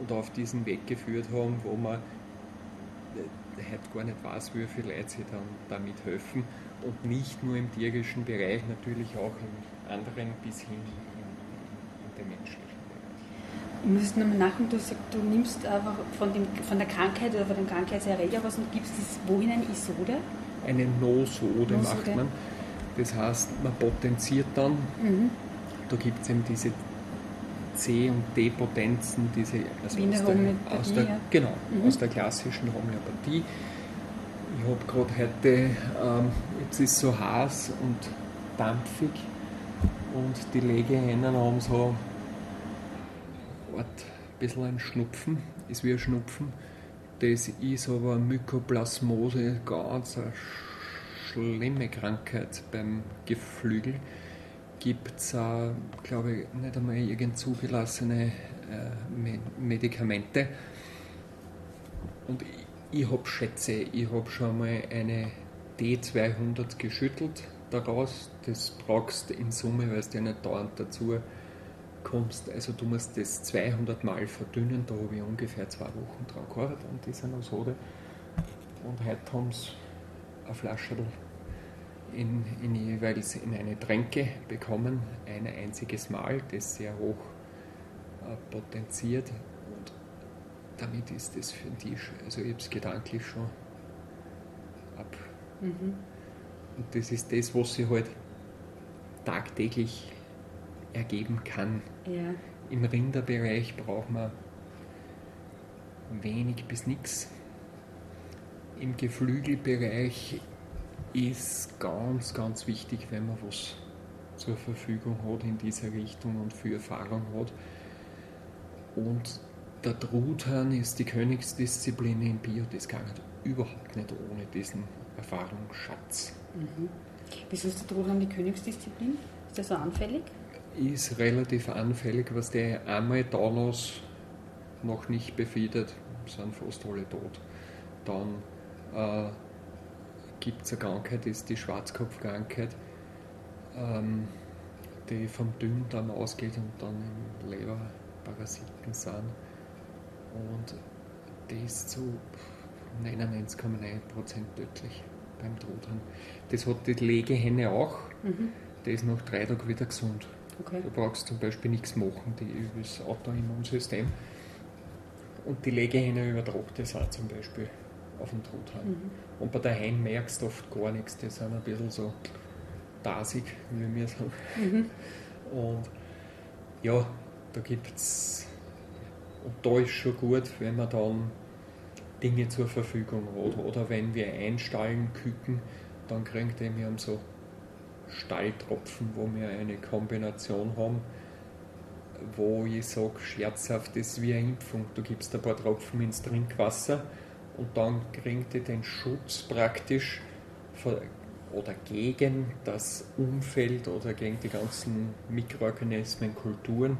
und auf diesen Weg geführt haben, wo man äh, heute gar nicht weiß, wie viele Leute sich dann damit helfen und nicht nur im tierischen Bereich, natürlich auch im anderen bis hin in, in den menschlichen Bereich. Ich muss nochmal nachdenken, du sagst, du nimmst einfach von, dem, von der Krankheit oder von dem Krankheitserreger was und gibst es wohin eine Isode? Eine No-Sode macht man. Das heißt, man potenziert dann, mhm. da gibt es eben diese C- und D-Potenzen, diese also aus, der, aus der, ja. genau, mhm. aus der klassischen Homöopathie. Ich habe gerade heute, ähm, jetzt ist so heiß und dampfig und die Legehennen haben so ein bisschen ein Schnupfen, ist wie ein Schnupfen. Das ist aber Mykoplasmose, ganz eine schlimme Krankheit beim Geflügel. Gibt es, glaube ich, nicht einmal irgend zugelassene äh, Medikamente. Und ich, habe Schätze, ich habe schon mal eine D200 geschüttelt daraus. Das brauchst in Summe, weil du ja nicht dauernd dazu kommst. Also du musst das 200 Mal verdünnen. Da habe ich ungefähr zwei Wochen dran gearbeitet an dieser Nosode. Und heute haben sie eine Flasche in, in jeweils in eine Tränke bekommen, ein einziges Mal, das sehr hoch äh, potenziert. Und damit ist das für den Tisch. Also ich habe es gedanklich schon ab. Mhm. Und das ist das, was sich halt tagtäglich ergeben kann. Ja. Im Rinderbereich braucht man wenig bis nichts. Im Geflügelbereich ist ganz, ganz wichtig, wenn man was zur Verfügung hat in dieser Richtung und viel Erfahrung hat. Und der Truthahn ist die Königsdisziplin im Bio, das geht überhaupt nicht ohne diesen Erfahrungsschatz. Mhm. Wieso ist der Truthahn die Königsdisziplin? Ist der so anfällig? Ist relativ anfällig, was der einmal Taunus noch nicht befiedert, sind fast alle tot. Dann äh, gibt es eine Krankheit, ist die Schwarzkopfkrankheit, ähm, die vom Dünndarm ausgeht und dann im Leberparasiten sind. Und die ist zu 99,9% tödlich beim Truthahn. Das hat die Legehenne auch. Mhm. Die ist nach drei Tagen wieder gesund. Okay. Du brauchst zum Beispiel nichts machen, die über das Autoimmunsystem. Und die Legehenne übertragt das auch zum Beispiel auf den Truthahn. Mhm. Und bei der Hein merkst du oft gar nichts, die sind ein bisschen so dasig, wie wir sagen. Mhm. Und ja, da gibt es, und da ist schon gut, wenn man dann Dinge zur Verfügung hat. Oder wenn wir einstallen, küken, dann kriegt ihr, haben so Stalltropfen, wo wir eine Kombination haben, wo ich sage, scherzhaft, das ist wie eine Impfung. Du gibst ein paar Tropfen ins Trinkwasser und dann kriegt ihr den Schutz praktisch oder gegen das Umfeld oder gegen die ganzen Mikroorganismen, Kulturen,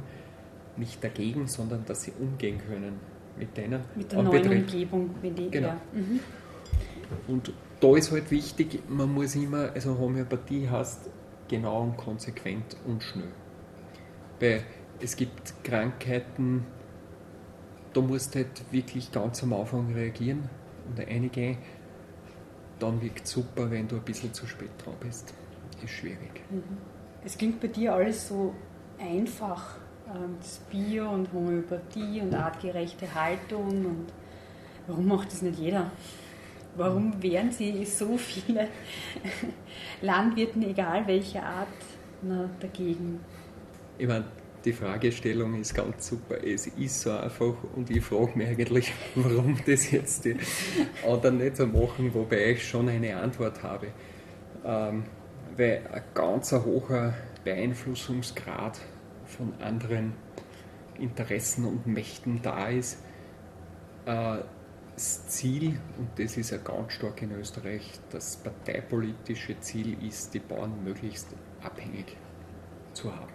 nicht dagegen, sondern dass sie umgehen können mit denen. Mit der neuen Umgebung. Wenn die, genau. Ja. Mhm. Und da ist halt wichtig, man muss immer, also Homöopathie heißt genau und konsequent und schnell. Weil es gibt Krankheiten, da musst du halt wirklich ganz am Anfang reagieren und einige, dann wirkt es super, wenn du ein bisschen zu spät dran bist. Ist schwierig. Mhm. Es klingt bei dir alles so einfach ähm, das Bio und Homöopathie und artgerechte Haltung und warum macht das nicht jeder? Warum wehren sie so viele Landwirten, egal welcher Art, na, dagegen? Ich meine, die Fragestellung ist ganz super. Es ist so einfach und ich frage mich eigentlich, warum das jetzt die anderen nicht so machen, wobei ich schon eine Antwort habe. Ähm, weil ein ganz hoher Beeinflussungsgrad von anderen Interessen und Mächten da ist. Äh, das Ziel, und das ist ja ganz stark in Österreich, das parteipolitische Ziel ist, die Bauern möglichst abhängig zu haben.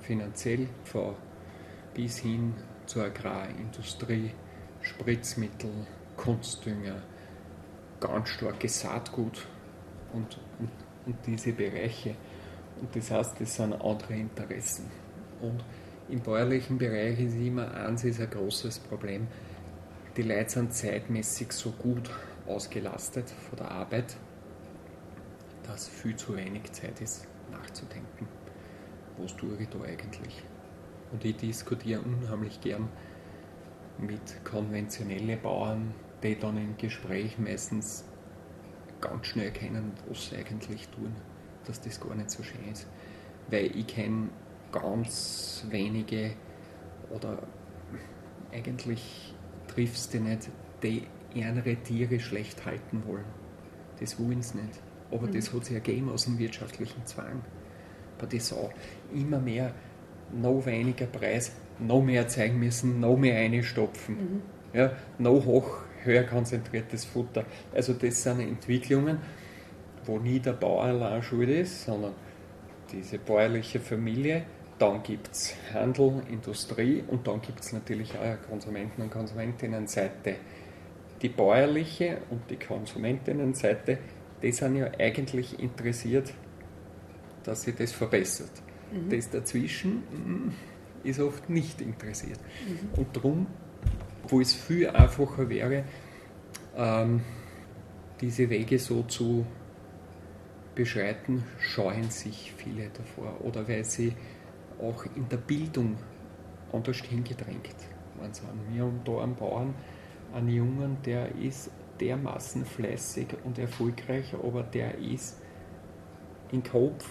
Finanziell vor, bis hin zur Agrarindustrie, Spritzmittel, Kunstdünger, ganz starkes Saatgut und, und, und diese Bereiche. Und das heißt, das sind andere Interessen. Und im bäuerlichen Bereich ist immer eins ist ein großes Problem. Die Leute sind zeitmäßig so gut ausgelastet von der Arbeit, dass viel zu wenig Zeit ist, nachzudenken. Was tue ich da eigentlich? Und ich diskutiere unheimlich gern mit konventionellen Bauern, die dann im Gespräch meistens ganz schnell erkennen, was sie eigentlich tun dass das gar nicht so schön ist. Weil ich kenne ganz wenige oder eigentlich triffst du nicht, die ihre Tiere schlecht halten wollen. Das wollen sie nicht. Aber mhm. das hat sich ergeben aus dem wirtschaftlichen Zwang. Aber das auch immer mehr, noch weniger Preis, noch mehr zeigen müssen, noch mehr einstopfen. Mhm. Ja, noch hoch, höher konzentriertes Futter. Also das sind Entwicklungen, wo nie der Bauer allein schuld ist, sondern diese bäuerliche Familie. Dann gibt es Handel, Industrie und dann gibt es natürlich auch Konsumenten- und Konsumentinnenseite. Die bäuerliche und die Konsumentinnenseite, die sind ja eigentlich interessiert, dass sich das verbessert. Mhm. Das dazwischen mm, ist oft nicht interessiert. Mhm. Und darum, wo es viel einfacher wäre, ähm, diese Wege so zu beschreiten, scheuen sich viele davor oder weil sie auch in der Bildung anders hingedrängt worden sind. Wir haben da einen Bauern, einen Jungen, der ist dermaßen fleißig und erfolgreich, aber der ist im Kopf,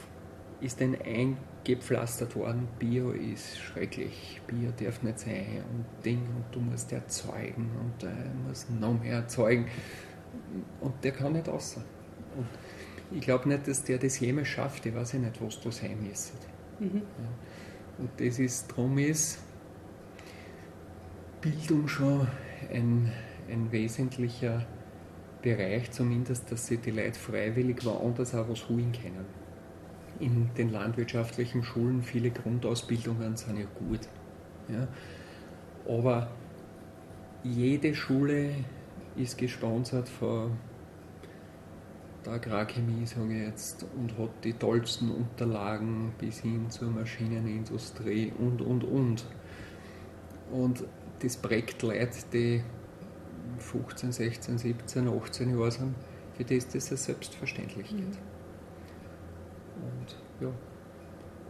ist ein eingepflastert worden, Bio ist schrecklich, Bio darf nicht sein und Ding und du musst erzeugen und du äh, musst noch mehr erzeugen und der kann nicht außer. Und ich glaube nicht, dass der das jemals schafft. Ich weiß ja nicht, was da sein müsste. Mhm. Ja. Und das ist, darum ist Bildung schon ein, ein wesentlicher Bereich, zumindest, dass sie die Leute freiwillig woanders auch was holen können. In den landwirtschaftlichen Schulen, viele Grundausbildungen sind ja gut. Ja. Aber jede Schule ist gesponsert von der Agrarchemie, sage ich jetzt, und hat die tollsten Unterlagen bis hin zur Maschinenindustrie und, und, und. Und das prägt Leute, die 15, 16, 17, 18 Jahre sind, für die ist das eine Selbstverständlichkeit. Mhm. Und ja,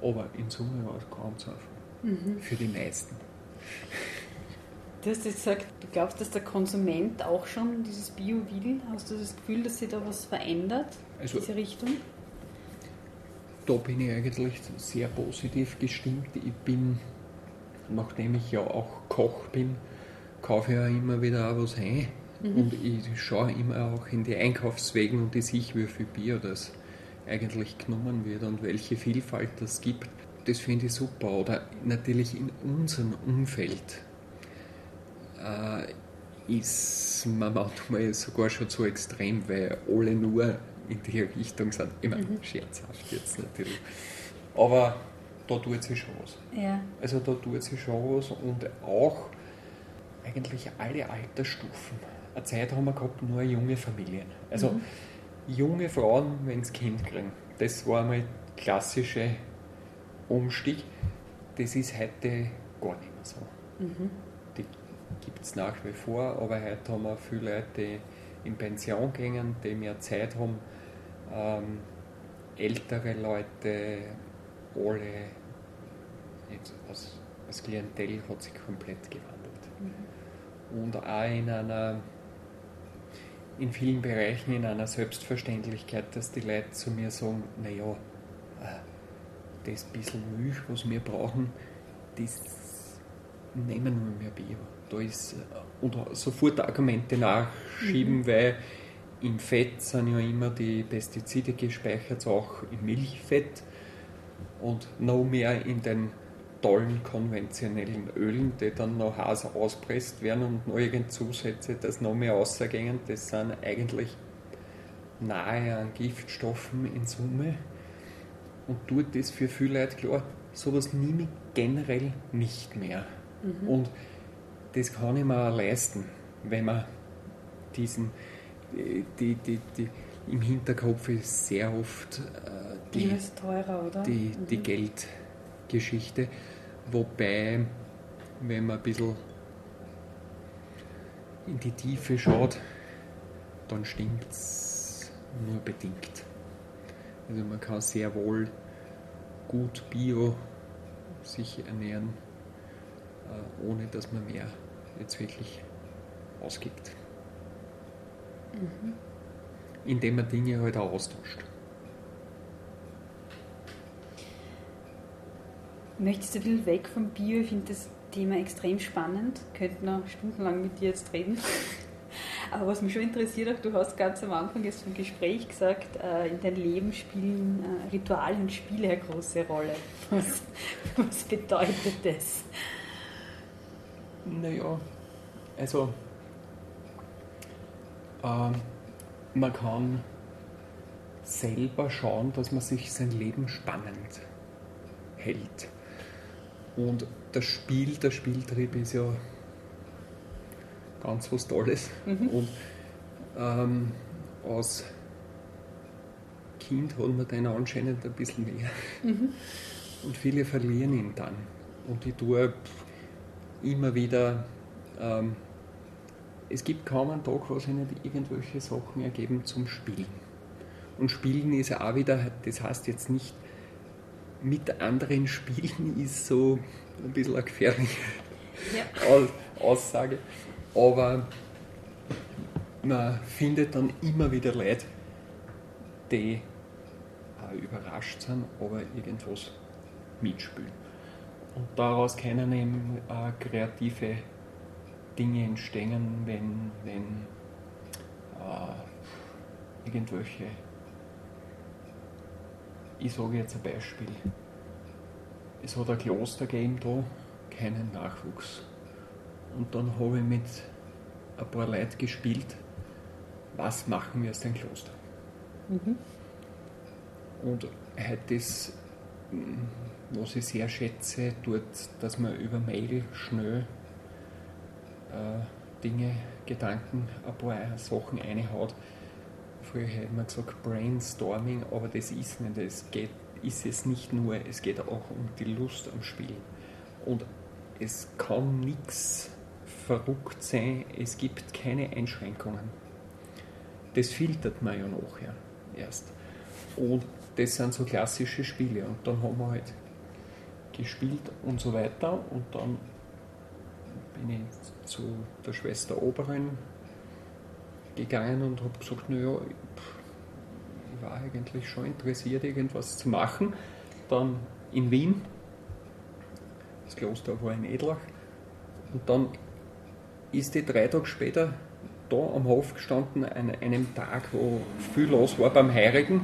aber in Summe war es ganz einfach. Mhm. Für die meisten. Du hast jetzt gesagt, du glaubst, dass der Konsument auch schon dieses Bio will. Hast du das Gefühl, dass sich da was verändert also, in diese Richtung? Da bin ich eigentlich sehr positiv gestimmt. Ich bin, nachdem ich ja auch Koch bin, kaufe ich ja immer wieder auch was ein. Mhm. Und ich schaue immer auch in die Einkaufswegen und ich sehe, wie viel Bier das eigentlich genommen wird und welche Vielfalt das gibt. Das finde ich super. Oder natürlich in unserem Umfeld äh, ist man manchmal sogar schon zu extrem, weil alle nur in die Richtung sind. Immer mhm. scherzhaft jetzt natürlich. Aber da tut sich schon was. Ja. Also da tut sich schon was und auch eigentlich alle Altersstufen. Eine Zeit haben wir gehabt, nur junge Familien. Also mhm. junge Frauen, wenn sie Kind kriegen. Das war mal klassische Umstieg. Das ist heute gar nicht mehr so. Mhm gibt es nach wie vor, aber heute haben wir viele Leute, die in Pension gehen, die mehr Zeit haben. Ähm, ältere Leute, alle, das, das Klientel hat sich komplett gewandelt. Mhm. Und auch in einer, in vielen Bereichen in einer Selbstverständlichkeit, dass die Leute zu mir sagen, naja, äh, das bisschen Milch, was wir brauchen, das nehmen wir mehr Bio da ist oder äh, sofort Argumente nachschieben, mhm. weil im Fett sind ja immer die Pestizide gespeichert, auch im Milchfett und noch mehr in den tollen konventionellen Ölen, die dann noch heiß auspresst werden und noch irgend Zusätze, das noch mehr ausgehen, das sind eigentlich nahe an Giftstoffen in Summe und tut das für viele Leute klar, sowas nehme ich generell nicht mehr. Mhm. Und das kann ich mir auch leisten, wenn man diesen, die, die, die, im Hinterkopf ist sehr oft äh, die, teurer, die, mhm. die Geldgeschichte. Wobei, wenn man ein bisschen in die Tiefe schaut, dann stimmt es nur bedingt. Also man kann sehr wohl gut bio sich ernähren, äh, ohne dass man mehr jetzt wirklich ausgibt. Mhm. Indem man Dinge halt auch austauscht. Möchtest du ein bisschen weg vom Bio? Ich finde das Thema extrem spannend. Könnte noch stundenlang mit dir jetzt reden. Aber was mich schon interessiert, auch du hast ganz am Anfang jetzt vom Gespräch gesagt, äh, in deinem Leben spielen äh, Rituale und Spiele eine große Rolle. Was, was bedeutet das? Naja, also äh, man kann selber schauen, dass man sich sein Leben spannend hält. Und das Spiel, der Spieltrieb ist ja ganz was Tolles. Mhm. Und ähm, als Kind hat man den anscheinend ein bisschen mehr. Mhm. Und viele verlieren ihn dann. Und ich tue immer wieder, ähm, es gibt kaum einen Tag, wo sich nicht irgendwelche Sachen ergeben zum Spielen. Und Spielen ist ja auch wieder, das heißt jetzt nicht, mit anderen spielen ist so ein bisschen eine gefährliche ja. Aussage. Aber man findet dann immer wieder Leute, die auch überrascht sind, aber irgendwas mitspielen. Und daraus können eben äh, kreative Dinge entstehen, wenn, wenn äh, irgendwelche, ich sage jetzt ein Beispiel, es hat ein Kloster gegeben da, keinen Nachwuchs. Und dann habe ich mit ein paar Leuten gespielt, was machen wir aus dem Kloster. Mhm. Und heute ist, was ich sehr schätze, dort, dass man über Mail schnell äh, Dinge, Gedanken, ein paar Sachen einhaut. Früher hätte man gesagt Brainstorming, aber das ist nicht. Es geht, ist es nicht nur, es geht auch um die Lust am Spiel. Und es kann nichts verrückt sein, es gibt keine Einschränkungen. Das filtert man ja nachher erst. Und das sind so klassische Spiele. Und dann haben wir halt gespielt und so weiter. Und dann bin ich zu der Schwester Oberin gegangen und habe gesagt, naja, ich war eigentlich schon interessiert, irgendwas zu machen. Dann in Wien, das Kloster war in Edlach, und dann ist die drei Tage später da am Hof gestanden, an einem Tag, wo viel los war beim Heirigen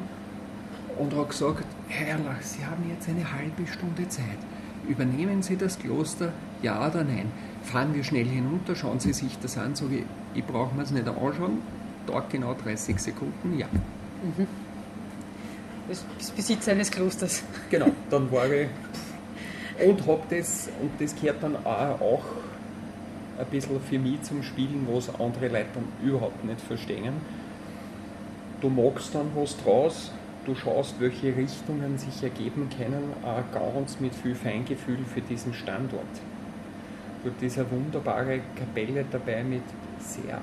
und hat gesagt, Herr Erlach, Sie haben jetzt eine halbe Stunde Zeit. Übernehmen Sie das Kloster, ja oder nein? Fahren wir schnell hinunter, schauen Sie sich das an, sage ich, ich brauche mir es nicht anschauen, dauert genau 30 Sekunden, ja. Mhm. Das Besitz eines Klosters. Genau, dann war ich und habe das, und das gehört dann auch ein bisschen für mich zum Spielen, was andere Leute dann überhaupt nicht verstehen. Du magst dann was draus, du schaust, welche Richtungen sich ergeben können, auch ganz mit viel Feingefühl für diesen Standort. Dort ist eine wunderbare Kapelle dabei mit sehr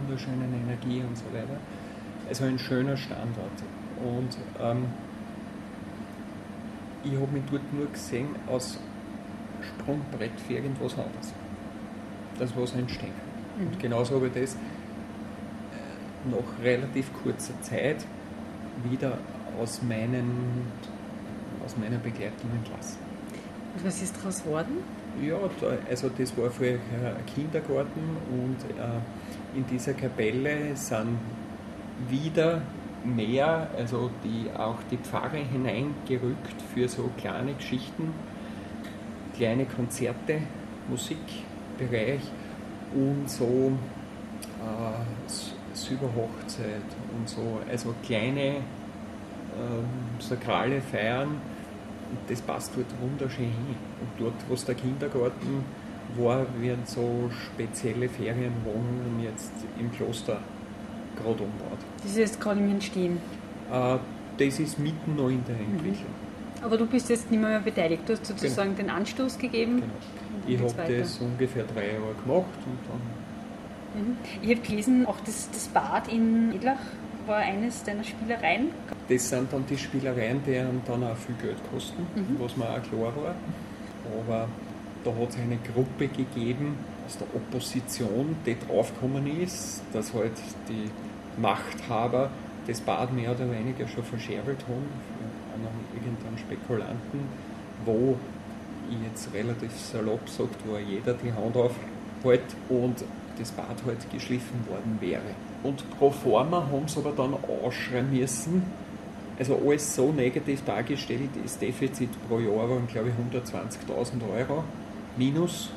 wunderschönen Energie und so weiter. Also ein schöner Standort. Und ähm, ich habe mich dort nur gesehen als Sprungbrett für irgendwas anderes das was entstehen kann. Mhm. Und genauso habe ich das äh, nach relativ kurzer Zeit wieder aus, meinen, aus meiner Begleitung entlassen. Und was ist daraus geworden? Ja, also das war vorher ein Kindergarten und äh, in dieser Kapelle sind wieder mehr, also die, auch die Pfarre hineingerückt für so kleine Geschichten, kleine Konzerte, Musik, Bereich und so äh, Silberhochzeit und so, also kleine ähm, sakrale Feiern und das passt dort wunderschön hin. Und dort, wo es der Kindergarten war, werden so spezielle Ferienwohnungen jetzt im Kloster gerade umgebaut. Das ist jetzt gerade im Entstehen? Äh, das ist mitten noch in der mhm. Entwicklung. Mhm. Aber du bist jetzt nicht mehr beteiligt, du hast sozusagen genau. den Anstoß gegeben. Genau. Ich habe das ungefähr drei Jahre gemacht und dann. Mhm. Ich habe gelesen, auch das, das Bad in Edlach war eines deiner Spielereien. Das sind dann die Spielereien, die dann auch viel Geld kosten, mhm. was mir auch klar war. Aber da hat es eine Gruppe gegeben aus der Opposition, die draufgekommen ist, dass halt die Machthaber das Bad mehr oder weniger schon verscherbelt haben einen irgendeinen Spekulanten wo ich jetzt relativ salopp sagt, wo jeder die Hand aufhält und das Bad halt geschliffen worden wäre. Und pro forma haben sie aber dann ausschreiben müssen, also alles so negativ dargestellt, das Defizit pro Jahr waren glaube ich 120.000 Euro minus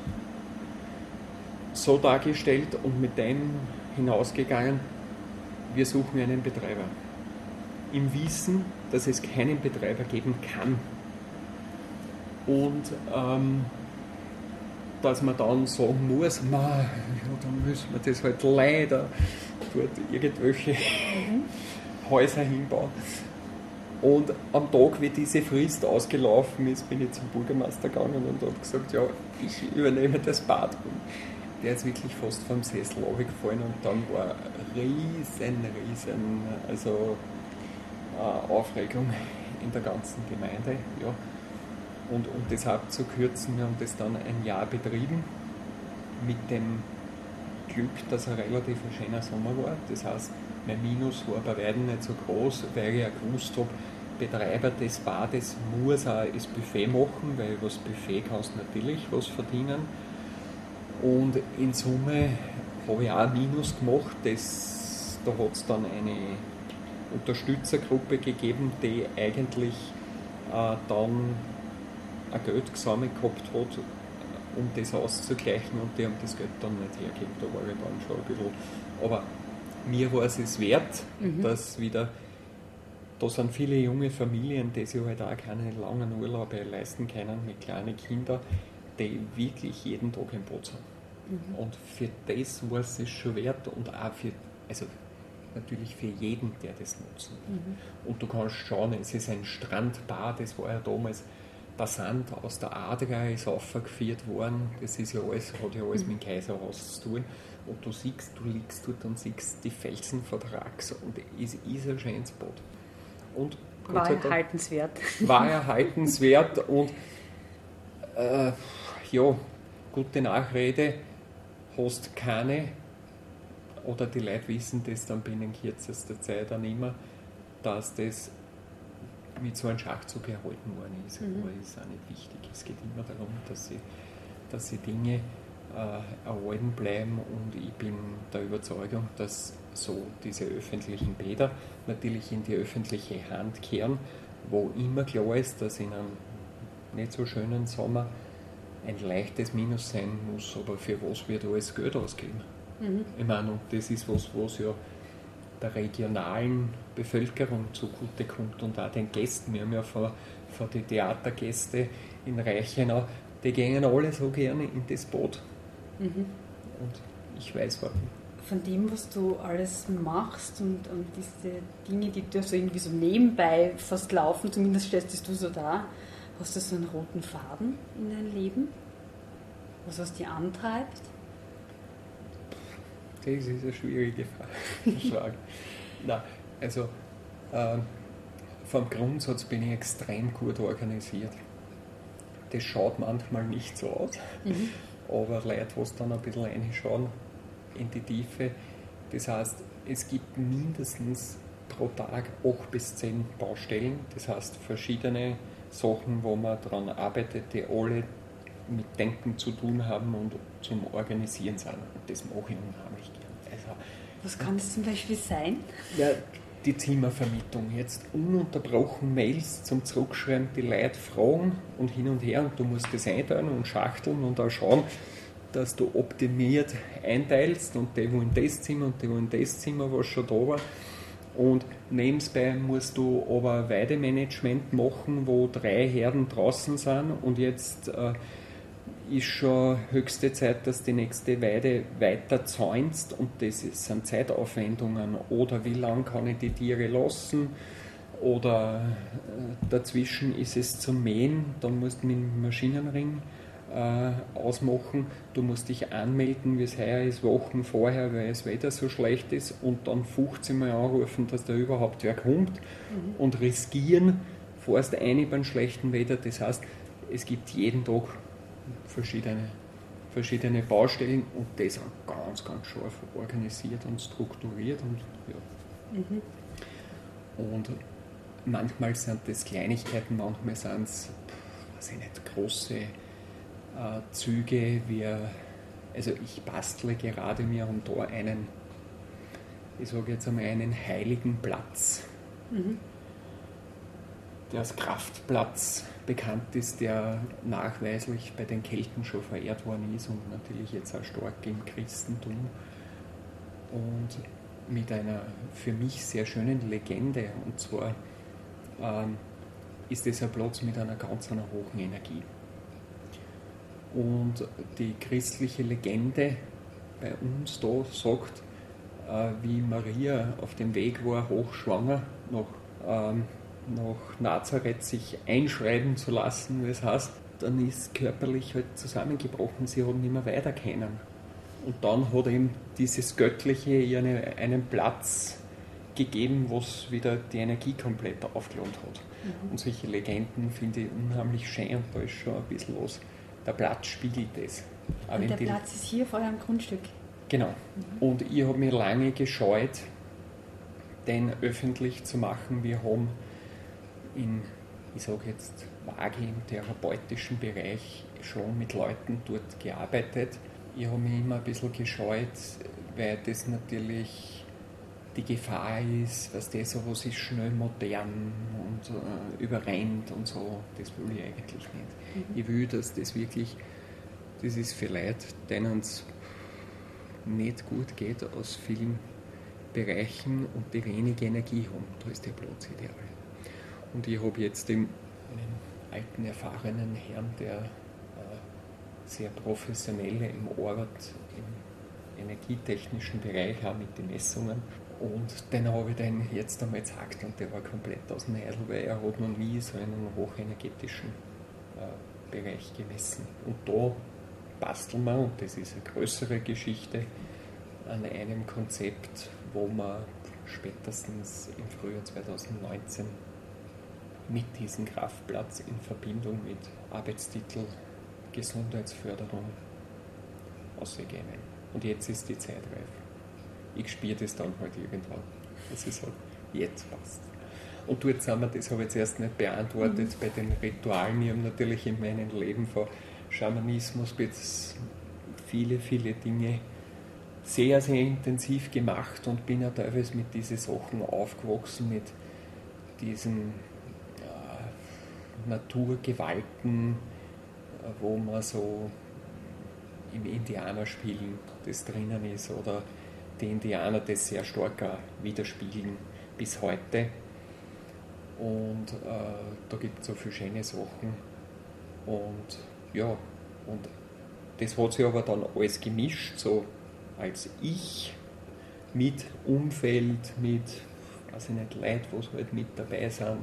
so dargestellt und mit dem hinausgegangen, wir suchen einen Betreiber. Im Wissen, dass es keinen Betreiber geben kann. Und ähm, dass man dann sagen muss, ma, ja, dann müssen wir das halt leider dort irgendwelche mhm. Häuser hinbauen. Und am Tag, wie diese Frist ausgelaufen ist, bin ich zum Bürgermeister gegangen und habe gesagt, ja, ich übernehme das Bad. Und der ist wirklich fast vom Sessel runtergefallen und dann war riesen, riesen, also äh, Aufregung in der ganzen Gemeinde. Ja. Und um das abzukürzen, wir haben das dann ein Jahr betrieben mit dem Glück, dass er relativ ein schöner Sommer war. Das heißt, mein Minus war bei weitem nicht so groß, weil ich auch gewusst habe, Betreiber des Bades muss auch das Buffet machen, weil was Buffet kannst natürlich was verdienen. Und in Summe habe ich auch ein Minus gemacht. Das, da hat es dann eine Unterstützergruppe gegeben, die eigentlich äh, dann ein Geld gesammelt gehabt hat, um das auszugleichen und die haben das Geld dann nicht hergegeben. Da war ich dann schon ein bisschen. Aber mir war es es wert, mhm. dass wieder. Da sind viele junge Familien, die sich halt auch keine langen Urlaube leisten können mit kleinen Kindern, die wirklich jeden Tag im Boot sind. Mhm. Und für das war es schon wert und auch für, also natürlich für jeden, der das nutzen will. Mhm. Und du kannst schauen, es ist ein Strandbad, das war ja damals, Sand aus der Adria ist aufgeführt worden, das ist ja alles, hat ja alles mhm. mit dem Kaiserhaus zu tun. Und du siehst, du liegst dort und siehst die Felsen von der Rax und es ist ein schönes Bad. Und war erhaltenswert. War erhaltenswert und äh, ja, gute Nachrede hast keine oder die Leute wissen das dann binnen kürzester Zeit dann immer, dass das mit so einem Schachzug erhalten worden ist. Mhm. Aber ist auch nicht wichtig. Es geht immer darum, dass sie, dass sie Dinge äh, erhalten bleiben und ich bin der Überzeugung, dass so diese öffentlichen Bäder natürlich in die öffentliche Hand kehren, wo immer klar ist, dass in einem nicht so schönen Sommer ein leichtes Minus sein muss, aber für was wird alles Geld ausgeben? Mhm. Ich meine, und das ist was, was ja der regionalen Bevölkerung zugutekommt und auch den Gästen. Wir haben ja vor, vor die Theatergäste in Reichenau, die gehen alle so gerne in das Boot. Mhm. Und ich weiß warum. Von dem, was du alles machst und, und diese Dinge, die du so irgendwie so nebenbei fast laufen, zumindest stellst du so da, Hast du so einen roten Faden in deinem Leben? Was was dich antreibt? Das ist eine schwierige Frage. Nein, also äh, vom Grundsatz bin ich extrem gut organisiert. Das schaut manchmal nicht so aus, mhm. aber Leute, die dann ein bisschen reinschauen in die Tiefe, das heißt, es gibt mindestens pro Tag 8 bis 10 Baustellen, das heißt verschiedene Sachen, wo man daran arbeitet, die alle mit Denken zu tun haben und zum Organisieren sind. Und das mache ich unheimlich gern. Also, Was kann das zum Beispiel sein? Ja, die Zimmervermietung. Jetzt ununterbrochen Mails zum Zurückschreiben, die Leute fragen und hin und her und du musst das einteilen und schachteln und auch schauen, dass du optimiert einteilst und die wollen das Zimmer und die wollen das Zimmer, was schon da war. Und nebenbei musst du aber Weidemanagement machen, wo drei Herden draußen sind und jetzt äh, ist schon höchste Zeit, dass die nächste Weide weiter zäunst und das sind Zeitaufwendungen. Oder wie lange kann ich die Tiere lassen? Oder äh, dazwischen ist es zum Mähen, dann musst du mit dem Maschinenring äh, ausmachen. Du musst dich anmelden, wie es heuer ist, Wochen vorher, weil das Wetter so schlecht ist und dann 15 Mal anrufen, dass da überhaupt wer kommt mhm. und riskieren, fährst eine beim schlechten Wetter. Das heißt, es gibt jeden Tag verschiedene, verschiedene Baustellen und das sind ganz, ganz scharf organisiert und strukturiert. Und, ja. Mhm. und manchmal sind das Kleinigkeiten, manchmal sind es weiß ich nicht, große äh, Züge. Wir, also ich bastle gerade mir um da einen, ich sage jetzt einmal einen heiligen Platz, mhm. der als Kraftplatz bekannt ist, der nachweislich bei den Kelten schon verehrt worden ist und natürlich jetzt auch stark im Christentum. Und mit einer für mich sehr schönen Legende. Und zwar ähm, ist es ein Platz mit einer ganz einer hohen Energie. Und die christliche Legende bei uns da sagt, äh, wie Maria auf dem Weg war, hochschwanger, nach, ähm, nach Nazareth sich einschreiben zu lassen, wie es heißt, dann ist körperlich halt zusammengebrochen, sie haben nicht mehr weiter können. Und dann hat ihm dieses Göttliche ihr einen Platz gegeben, was wieder die Energie komplett aufgeladen hat. Mhm. Und solche Legenden finde ich unheimlich schön und da ist schon ein bisschen was. Der Platz spiegelt das. und der Platz ist hier vor eurem Grundstück? Genau. Mhm. Und ich habe mich lange gescheut, den öffentlich zu machen. Wir haben in, ich sage jetzt, vage im therapeutischen Bereich schon mit Leuten dort gearbeitet ich habe mich immer ein bisschen gescheut, weil das natürlich die Gefahr ist, was das sowas ist schnell modern und äh, überrennt und so. Das will ich eigentlich nicht. Mhm. Ich will, dass das wirklich, das ist für Leute, denen es nicht gut geht aus vielen Bereichen und die wenig Energie haben. Da ist der Platz ideal. Und ich habe jetzt den, einen alten, erfahrenen Herrn, der sehr professionelle im Ort, im energietechnischen Bereich, auch mit den Messungen. Und den habe ich dann jetzt einmal gezeigt und der war komplett aus dem Eidl, weil er hat noch nie so einen hochenergetischen äh, Bereich gemessen. Und da basteln wir, und das ist eine größere Geschichte, an einem Konzept, wo man spätestens im Frühjahr 2019 mit diesem Kraftplatz in Verbindung mit Arbeitstitel Gesundheitsförderung ausgegeben. Und jetzt ist die Zeit reif. Ich spiele das dann halt irgendwann. Das ist halt, jetzt passt. Und dort sind wir, das habe ich jetzt erst nicht beantwortet, mhm. bei den Ritualen. Ich habe natürlich in meinem Leben von Schamanismus viele, viele Dinge sehr, sehr intensiv gemacht und bin ja teilweise mit diesen Sachen aufgewachsen, mit diesen Naturgewalten, wo man so im Indianerspielen das drinnen ist oder die Indianer das sehr stark widerspiegeln bis heute. Und äh, da gibt es so viele schöne Sachen. Und ja, und das hat sich aber dann alles gemischt, so als ich mit Umfeld, mit, weiß ich nicht, Leuten, was halt mit dabei sind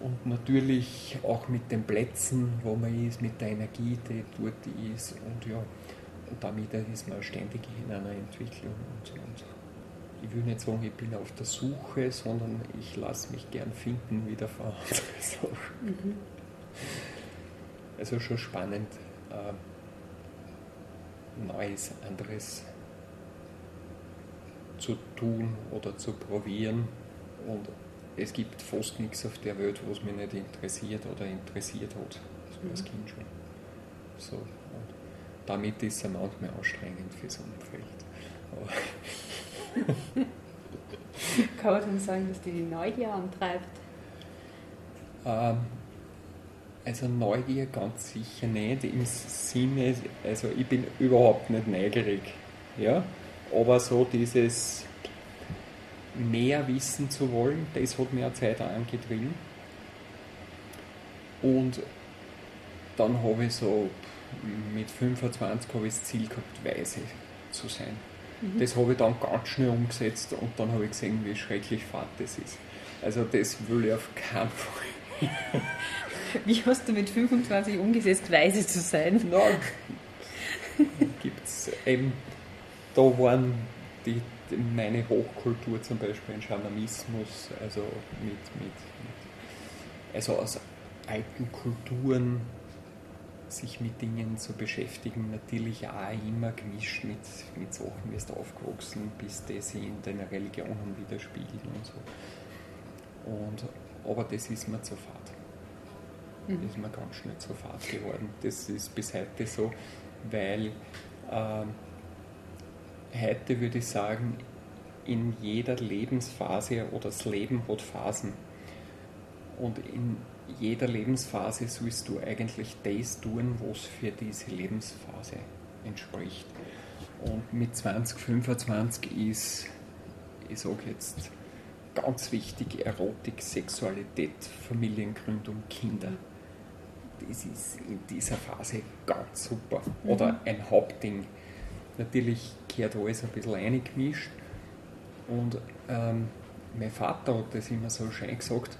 und natürlich auch mit den Plätzen, wo man ist, mit der Energie, die dort ist und ja, und damit ist man ständig in einer Entwicklung und, und ich will nicht sagen, ich bin auf der Suche, sondern ich lasse mich gern finden wieder vor andere Sachen. Mhm. Also schon spannend, äh, Neues, anderes zu tun oder zu probieren und es gibt fast nichts auf der Welt, was mich nicht interessiert oder interessiert hat. Das war als mhm. Kind schon. So. Und damit ist es manchmal anstrengend fürs Umfeld. Kann man dann sagen, dass die die Neugier antreibt? Ähm, also Neugier ganz sicher nicht im Sinne, also ich bin überhaupt nicht neugierig. Ja? Aber so dieses mehr wissen zu wollen, das hat mir eine Zeit angetrieben. Und dann habe ich so mit 25 habe ich das Ziel gehabt, weise zu sein. Mhm. Das habe ich dann ganz schnell umgesetzt und dann habe ich gesehen, wie schrecklich fad das ist. Also das will ich auf keinen Fall. Wie hast du mit 25 umgesetzt, weise zu sein? Na, gibt es eben, da waren die meine Hochkultur zum Beispiel ein Schamanismus, also mit, mit, mit, also aus alten Kulturen sich mit Dingen zu beschäftigen, natürlich auch immer gemischt mit, mit Sachen, wie du aufgewachsen bist, die sich in deiner Religion widerspiegeln und so. Und, aber das ist mir zu fad. mhm. ist mir ganz schnell zu fad geworden. Das ist bis heute so, weil äh, heute würde ich sagen, in jeder Lebensphase oder das Leben hat Phasen. Und in jeder Lebensphase sollst du eigentlich das tun, was für diese Lebensphase entspricht. Und mit 2025 ist, ich sage jetzt, ganz wichtig Erotik, Sexualität, Familiengründung, Kinder. Das ist in dieser Phase ganz super. Mhm. Oder ein Hauptding. Natürlich gehört alles ein bisschen eingemischt. Und ähm, mein Vater hat das immer so schön gesagt,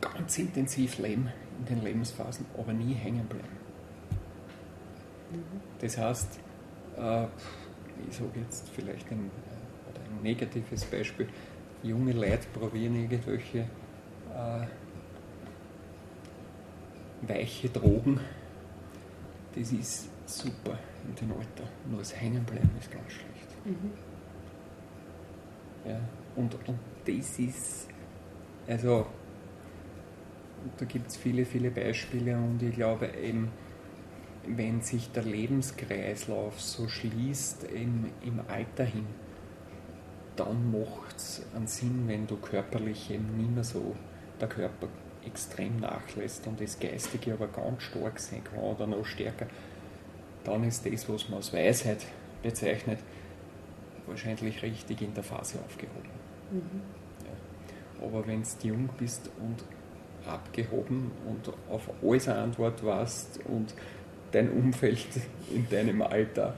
ganz intensiv leben in den Lebensphasen, aber nie hängen bleiben. Das heißt, äh, ich sage jetzt vielleicht ein, ein negatives Beispiel, junge Leute probieren irgendwelche äh, weiche Drogen. Das ist super in dem Alter. Nur das Hängenbleiben ist ganz schlecht. Mhm. Ja, und, und das ist, also da gibt es viele, viele Beispiele und ich glaube eben, wenn sich der Lebenskreislauf so schließt im, im Alter hin, dann macht es einen Sinn, wenn du körperlich eben nicht mehr so, der Körper extrem nachlässt und das Geistige aber ganz stark sein kann oder noch stärker, dann ist das, was man als Weisheit bezeichnet, wahrscheinlich richtig in der Phase aufgehoben. Mhm. Ja. Aber wenn du jung bist und abgehoben und auf alles eine Antwort warst und dein Umfeld in deinem Alter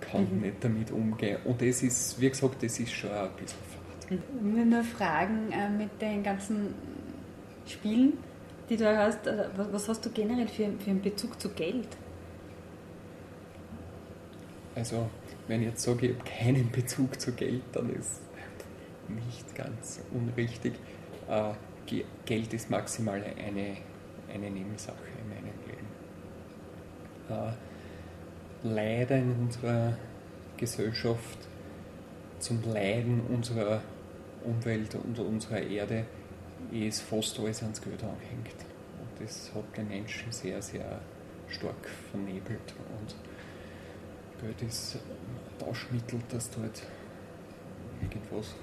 kann mhm. nicht damit umgehen. Und das ist, wie gesagt, das ist schon ein bisschen fad. Ich will nur fragen, äh, mit den ganzen Spielen, die du hast, äh, was hast du generell für, für einen Bezug zu Geld? Also, wenn ich jetzt sage, ich habe keinen Bezug zu Geld, dann ist nicht ganz unrichtig. Äh, Geld ist maximal eine, eine Nebensache in meinem Leben. Äh, leider in unserer Gesellschaft zum Leiden unserer Umwelt und unserer Erde ist fast alles ans Geld angehängt. Und das hat den Menschen sehr, sehr stark vernebelt. Und Geld ist Tauschmittel, das du halt irgendwas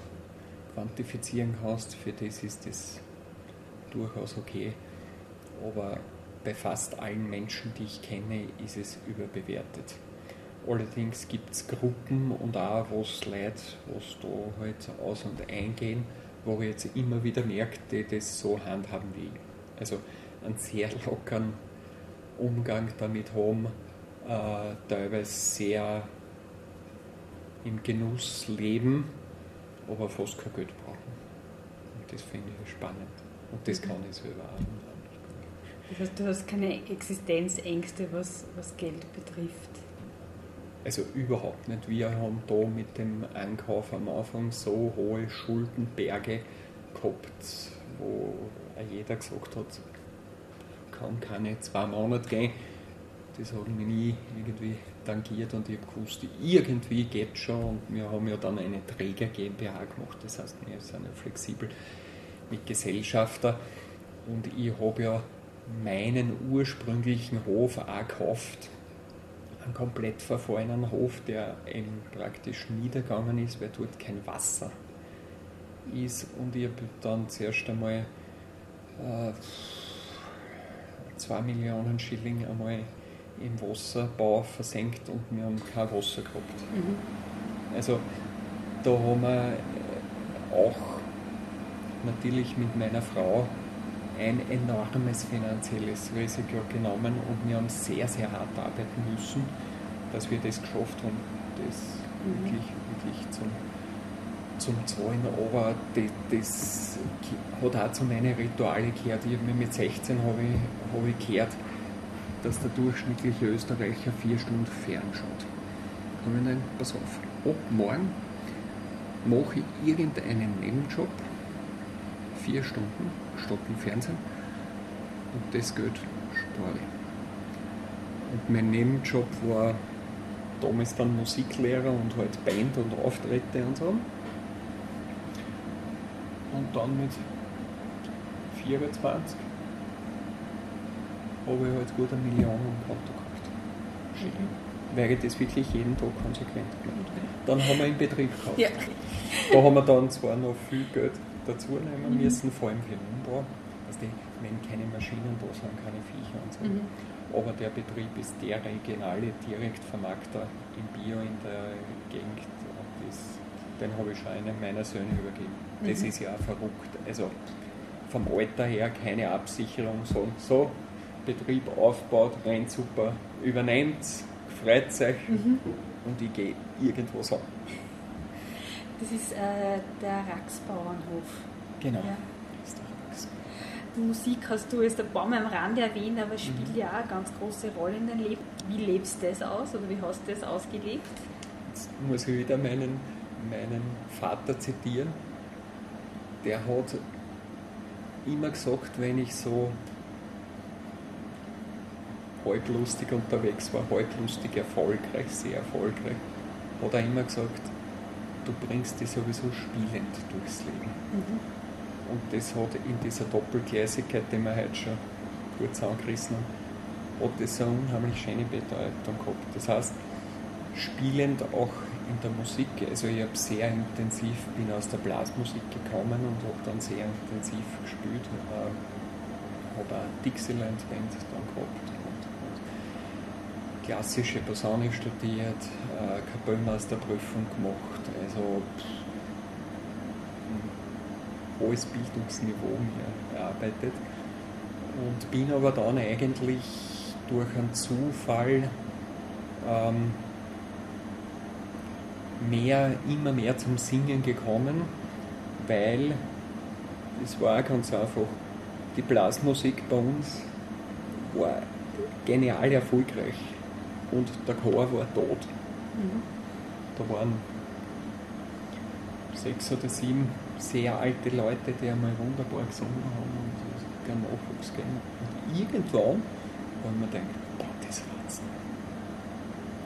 quantifizieren kannst. Für das ist das durchaus okay. Aber bei fast allen Menschen, die ich kenne, ist es überbewertet. Allerdings gibt es Gruppen und auch was Leute, was da halt aus- und eingehen, wo ich jetzt immer wieder merke, die das so handhaben wie ich. Also einen sehr lockeren Umgang damit haben, äh, teilweise sehr im Genuss leben, aber fast kein Geld brauchen. Und das finde ich spannend. Und das kann ich selber auch. Das heißt, du hast keine Existenzängste, was, was Geld betrifft? Also überhaupt nicht. Wir haben da mit dem Einkauf am Anfang so hohe Schuldenberge gehabt, wo jeder gesagt hat, kann keine zwei Monate gehen. Das hat mich nie irgendwie tangiert und ich habe gewusst, irgendwie geht schon und wir haben ja dann eine Träger GmbH gemacht, das heißt, wir sind ja flexibel mit Gesellschafter und ich habe ja meinen ursprünglichen Hof auch gekauft. Einen komplett verfallenen Hof, der eben praktisch niedergegangen ist, weil dort kein Wasser ist. Und ich habe dann zuerst einmal äh, 2 Millionen Schilling einmal im Wasserbau versenkt und wir haben kein Wasser gehabt. Mhm. Also da haben wir auch natürlich mit meiner Frau ein enormes finanzielles Risiko genommen und wir haben sehr, sehr hart arbeiten müssen, dass wir das geschafft haben, das mhm. wirklich, wirklich zum, zum Zahlen. Aber das, das hat auch zu meinen Ritualen gehört. Ich mit 16 habe ich, habe ich gehört, dass der durchschnittliche Österreicher vier Stunden fernschaut. Da habe ich gedacht, pass auf, ab morgen mache ich irgendeinen Nebenjob, vier Stunden statt im Fernsehen und das Geld spare ich. Und mein Nebenjob war damals dann Musiklehrer und halt Band und Auftritte und so. Und dann mit 24 habe ich halt gut eine Million im Konto gehabt. Mhm. Weil ich das wirklich jeden Tag konsequent gemacht Dann haben wir einen Betrieb gehabt. Ja. Da haben wir dann zwar noch viel Geld dazu nehmen mhm. müssen, vor allem für den Umbau. Also die, wenn keine Maschinen da sind, keine Viecher und so. Mhm. Aber der Betrieb ist der regionale Direktvermarkter im Bio in der Gegend. Und das, den habe ich schon einem meiner Söhne übergeben. Das mhm. ist ja auch verrückt. Also vom Alter her keine Absicherung, so, so Betrieb aufbaut, rennt super, übernehmt, freut euch mhm. und ich gehe irgendwo so. Das ist äh, der Raxbauernhof. Genau. Ja. Musik hast du jetzt ein paar Mal am Rande erwähnt, aber spielt mhm. ja auch eine ganz große Rolle in deinem Leben. Wie lebst du das aus oder wie hast du das ausgelebt? Jetzt muss ich wieder meinen, meinen Vater zitieren. Der hat immer gesagt, wenn ich so halblustig unterwegs war, halblustig erfolgreich, sehr erfolgreich, hat er immer gesagt, du bringst dich sowieso spielend durchs Leben. Mhm. Und das hat in dieser Doppelgleisigkeit, die wir heute schon kurz angerissen haben, hat das eine unheimlich schöne Bedeutung gehabt. Das heißt, spielend auch in der Musik, also ich habe sehr intensiv, bin aus der Blasmusik gekommen und habe dann sehr intensiv gespielt, äh, habe auch Dixieland Band dann gehabt klassische Posaune studiert, äh, Kapellmeisterprüfung gemacht, also hohes Bildungsniveau mir erarbeitet. Und bin aber dann eigentlich durch einen Zufall ähm, mehr, immer mehr zum Singen gekommen, weil es war ganz einfach, die Blasmusik bei uns war genial erfolgreich und der Chor war tot. Mhm. Da waren sechs oder sieben sehr alte Leute, die einmal wunderbar gesungen haben und der Nachwuchs gehen. Und irgendwann, ich mir denke, boah, das war's.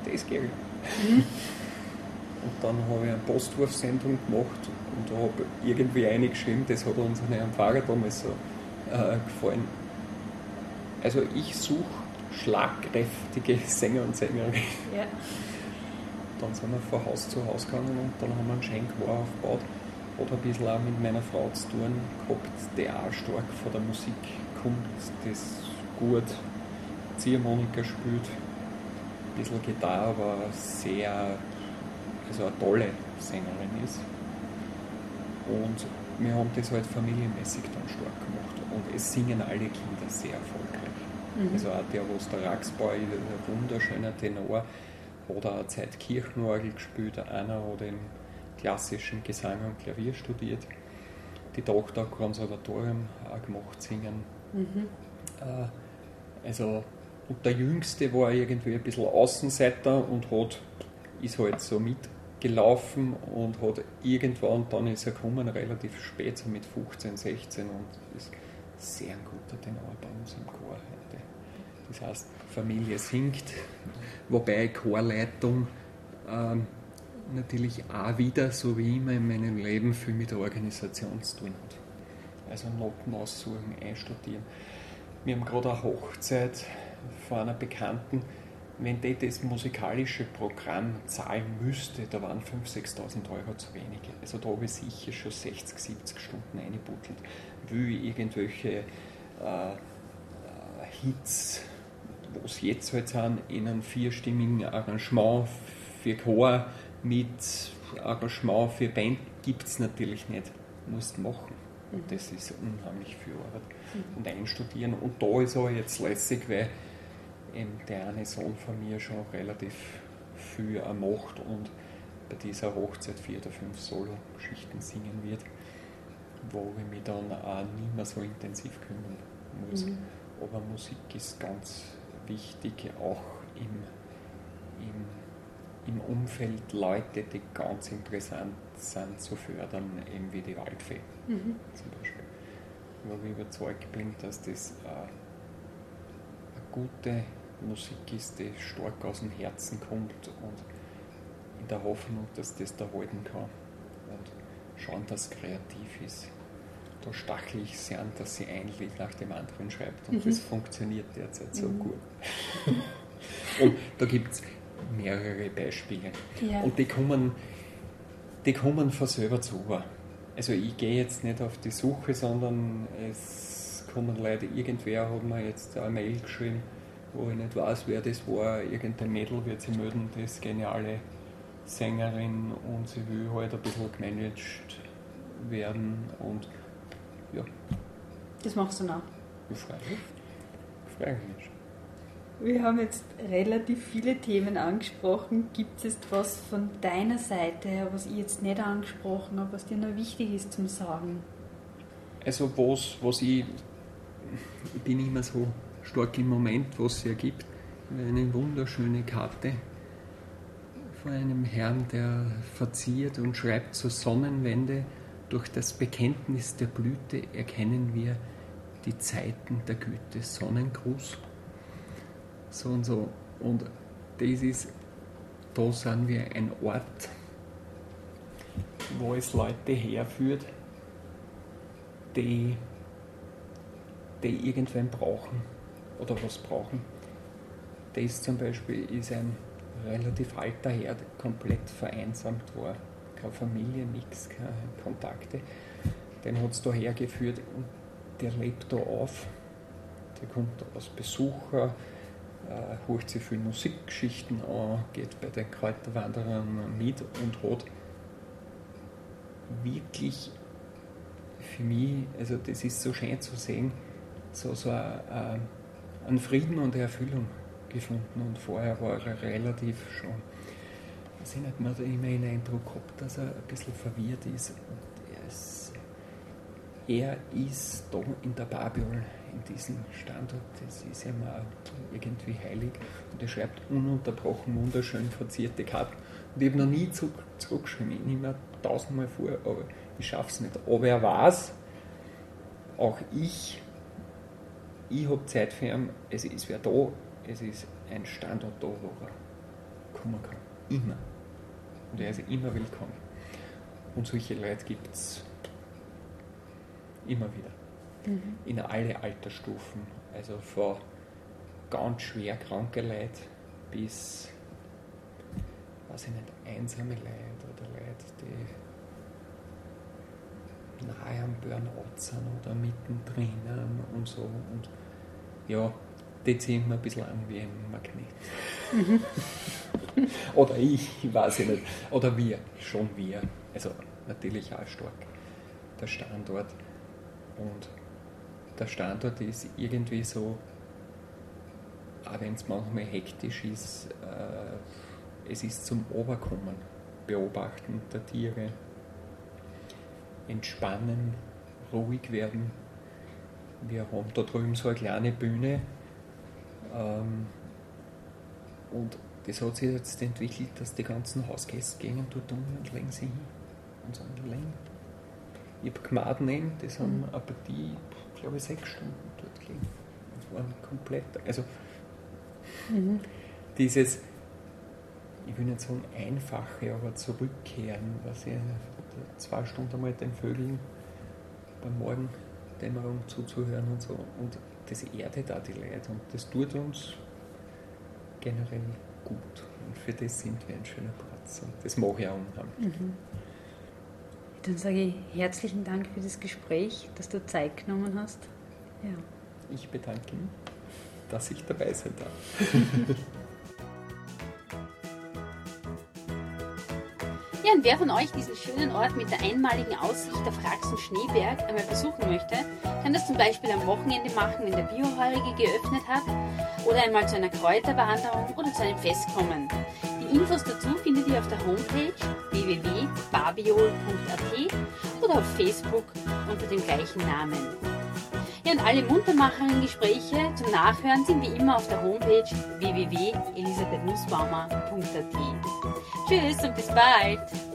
Das geht. Mhm. Und dann habe ich eine Postwurfsendung gemacht und da habe irgendwie eingeschrieben, das hat uns einem Fahrer damals so äh, gefallen. Also ich suche schlagkräftige Sänger und Sängerinnen. Ja. Dann sind wir von Haus zu Haus gegangen und dann haben wir einen Schenkwar aufgebaut. Hat ein bisschen auch mit meiner Frau zu tun gehabt, die auch stark von der Musik kommt, das gut Ziehharmonika spielt, ein bisschen Gitarre, aber sehr also eine tolle Sängerin ist. Und wir haben das halt familienmäßig dann stark gemacht. Und es singen alle Kinder sehr erfolgreich. Mhm. Also auch der, was der Raxbau ein wunderschöner Tenor, hat auch eine Zeit Kirchenorgel gespielt, einer hat im klassischen Gesang und Klavier studiert. Die Tochter hat Konservatorium auch gemacht, singen. Mhm. Äh, also, und der Jüngste war irgendwie ein bisschen Außenseiter und hat, ist halt so mit gelaufen und hat irgendwann, dann ist er gekommen, relativ spät, so mit 15, 16 und ist sehr ein guter Tenor bei uns im Chor heute. Das heißt, Familie singt, wobei Chorleitung ähm, natürlich auch wieder, so wie immer in meinem Leben, viel mit der Organisation zu tun hat. Also Noten aussuchen, einstudieren. Wir haben gerade eine Hochzeit von einer Bekannten, wenn die das musikalische Programm zahlen müsste, da waren 5.000, 6.000 Euro zu wenig. Also da habe ich sicher schon 60, 70 Stunden eingebuttelt, wie irgendwelche äh, Hits, wo es jetzt halt sind, in einem vierstimmigen Arrangement für Chor mit Arrangement für Band gibt es natürlich nicht. Musst machen. Und mhm. das ist unheimlich viel Arbeit. Mhm. Und einstudieren. Und da ist auch jetzt lässig, weil eben der eine Sohn von mir schon relativ viel macht und bei dieser Hochzeit vier oder fünf Solo-Geschichten singen wird, wo ich mich dann auch nicht mehr so intensiv kümmern muss. Mhm. Aber Musik ist ganz wichtig, auch im, im, im Umfeld Leute, die ganz interessant sind zu fördern, eben wie die Waldfee mhm. zum Beispiel. Wo ich überzeugt bin, dass das äh, eine gute Musik ist, die stark aus dem Herzen kommt und in der Hoffnung, dass das da halten kann und schauen, dass es kreativ ist da stachelig sind, dass sie ein Lied nach dem anderen schreibt. Und mhm. das funktioniert derzeit so mhm. gut. und da gibt es mehrere Beispiele. Ja. Und die kommen, die kommen von selber zu. Also ich gehe jetzt nicht auf die Suche, sondern es kommen Leute, irgendwer hat mir jetzt eine Mail geschrieben, wo ich nicht weiß, wer das war. Irgendein Mädel wird sie melden, das geniale Sängerin und sie will halt ein bisschen gemanagt werden und ja. Das machst du noch? Ja, freilich. Freilich. Wir haben jetzt relativ viele Themen angesprochen. Gibt es was von deiner Seite her, was ich jetzt nicht angesprochen habe, was dir noch wichtig ist zum Sagen? Also was, was ich, ich bin immer so stark im Moment, was es ergibt. Eine wunderschöne Karte von einem Herrn, der verziert und schreibt zur Sonnenwende, durch das Bekenntnis der Blüte erkennen wir die Zeiten der Güte. Sonnengruß so und so. Und das ist, da sind wir ein Ort, wo es Leute herführt, die, die irgendwann brauchen oder was brauchen. Das zum Beispiel ist ein relativ alter Herr, der komplett vereinsamt war. Keine Familie, nichts, keine Kontakte. Den hat es da hergeführt und der lebt da auf. Der kommt als Besucher, äh, holt sich viele Musikgeschichten an, geht bei den Kräuterwanderern mit und hat wirklich für mich, also das ist so schön zu sehen, so, so einen Frieden und eine Erfüllung gefunden und vorher war er relativ schon, ich weiß nicht, man hat immer den Eindruck gehabt, dass er ein bisschen verwirrt ist. Er ist, er ist da in der Babel in diesem Standort, das ist ja mal irgendwie heilig. Und er schreibt ununterbrochen wunderschön verzierte Karten. Und ich habe noch nie zurück, zurückgeschrieben. Ich nehme tausendmal vor, aber ich schaffe es nicht. Aber er weiß, auch ich, ich habe Zeit für ihn, es ist wer da, es ist ein Standort da, wo er kommen kann. Immer. Und er ist immer willkommen. Und solche Leute gibt es immer wieder mhm. in alle Altersstufen. Also von ganz schwer kranke Leute bis, weiß ich nicht, einsame Leute oder Leute, die nahe am Burnout sind oder mittendrin und so. Und ja, die ziehen mir ein bisschen an wie ein Magnet. Mhm. oder ich, weiß ich nicht. Oder wir, schon wir. Also natürlich auch stark der Standort. Und der Standort ist irgendwie so, auch wenn es manchmal hektisch ist, äh, es ist zum Oberkommen, Beobachten der Tiere, entspannen, ruhig werden. Wir haben da drüben so eine kleine Bühne ähm, und das hat sich jetzt entwickelt, dass die ganzen Hausgäste gehen dort um und legen sie hin und sagen, legen. Ich habe Gmaden, das haben mhm. eine Partie glaube ich, sechs Stunden dort gelegen. Das war komplett, also mhm. dieses, ich will nicht sagen einfache, aber zurückkehren, was ich zwei Stunden einmal den Vögeln beim Morgendämmerung zuzuhören und so. Und das erdet auch die Leute und das tut uns generell gut. Und für das sind wir ein schöner Platz. Und das mache ich auch unheimlich. Mhm. Dann sage ich herzlichen Dank für das Gespräch, dass du Zeit genommen hast. Ja. Ich bedanke mich, dass ich dabei sein darf. und wer von euch diesen schönen Ort mit der einmaligen Aussicht auf Raxen Schneeberg einmal besuchen möchte, kann das zum Beispiel am Wochenende machen, wenn der Bioheurige geöffnet hat, oder einmal zu einer Kräuterwanderung oder zu einem Fest kommen. Die Infos dazu findet ihr auf der Homepage www.babiol.at oder auf Facebook unter dem gleichen Namen. Ja, und alle muntermachenden Gespräche zum Nachhören sind wie immer auf der Homepage www.elisabethnussbaumer.at. Tschüss und bis bald!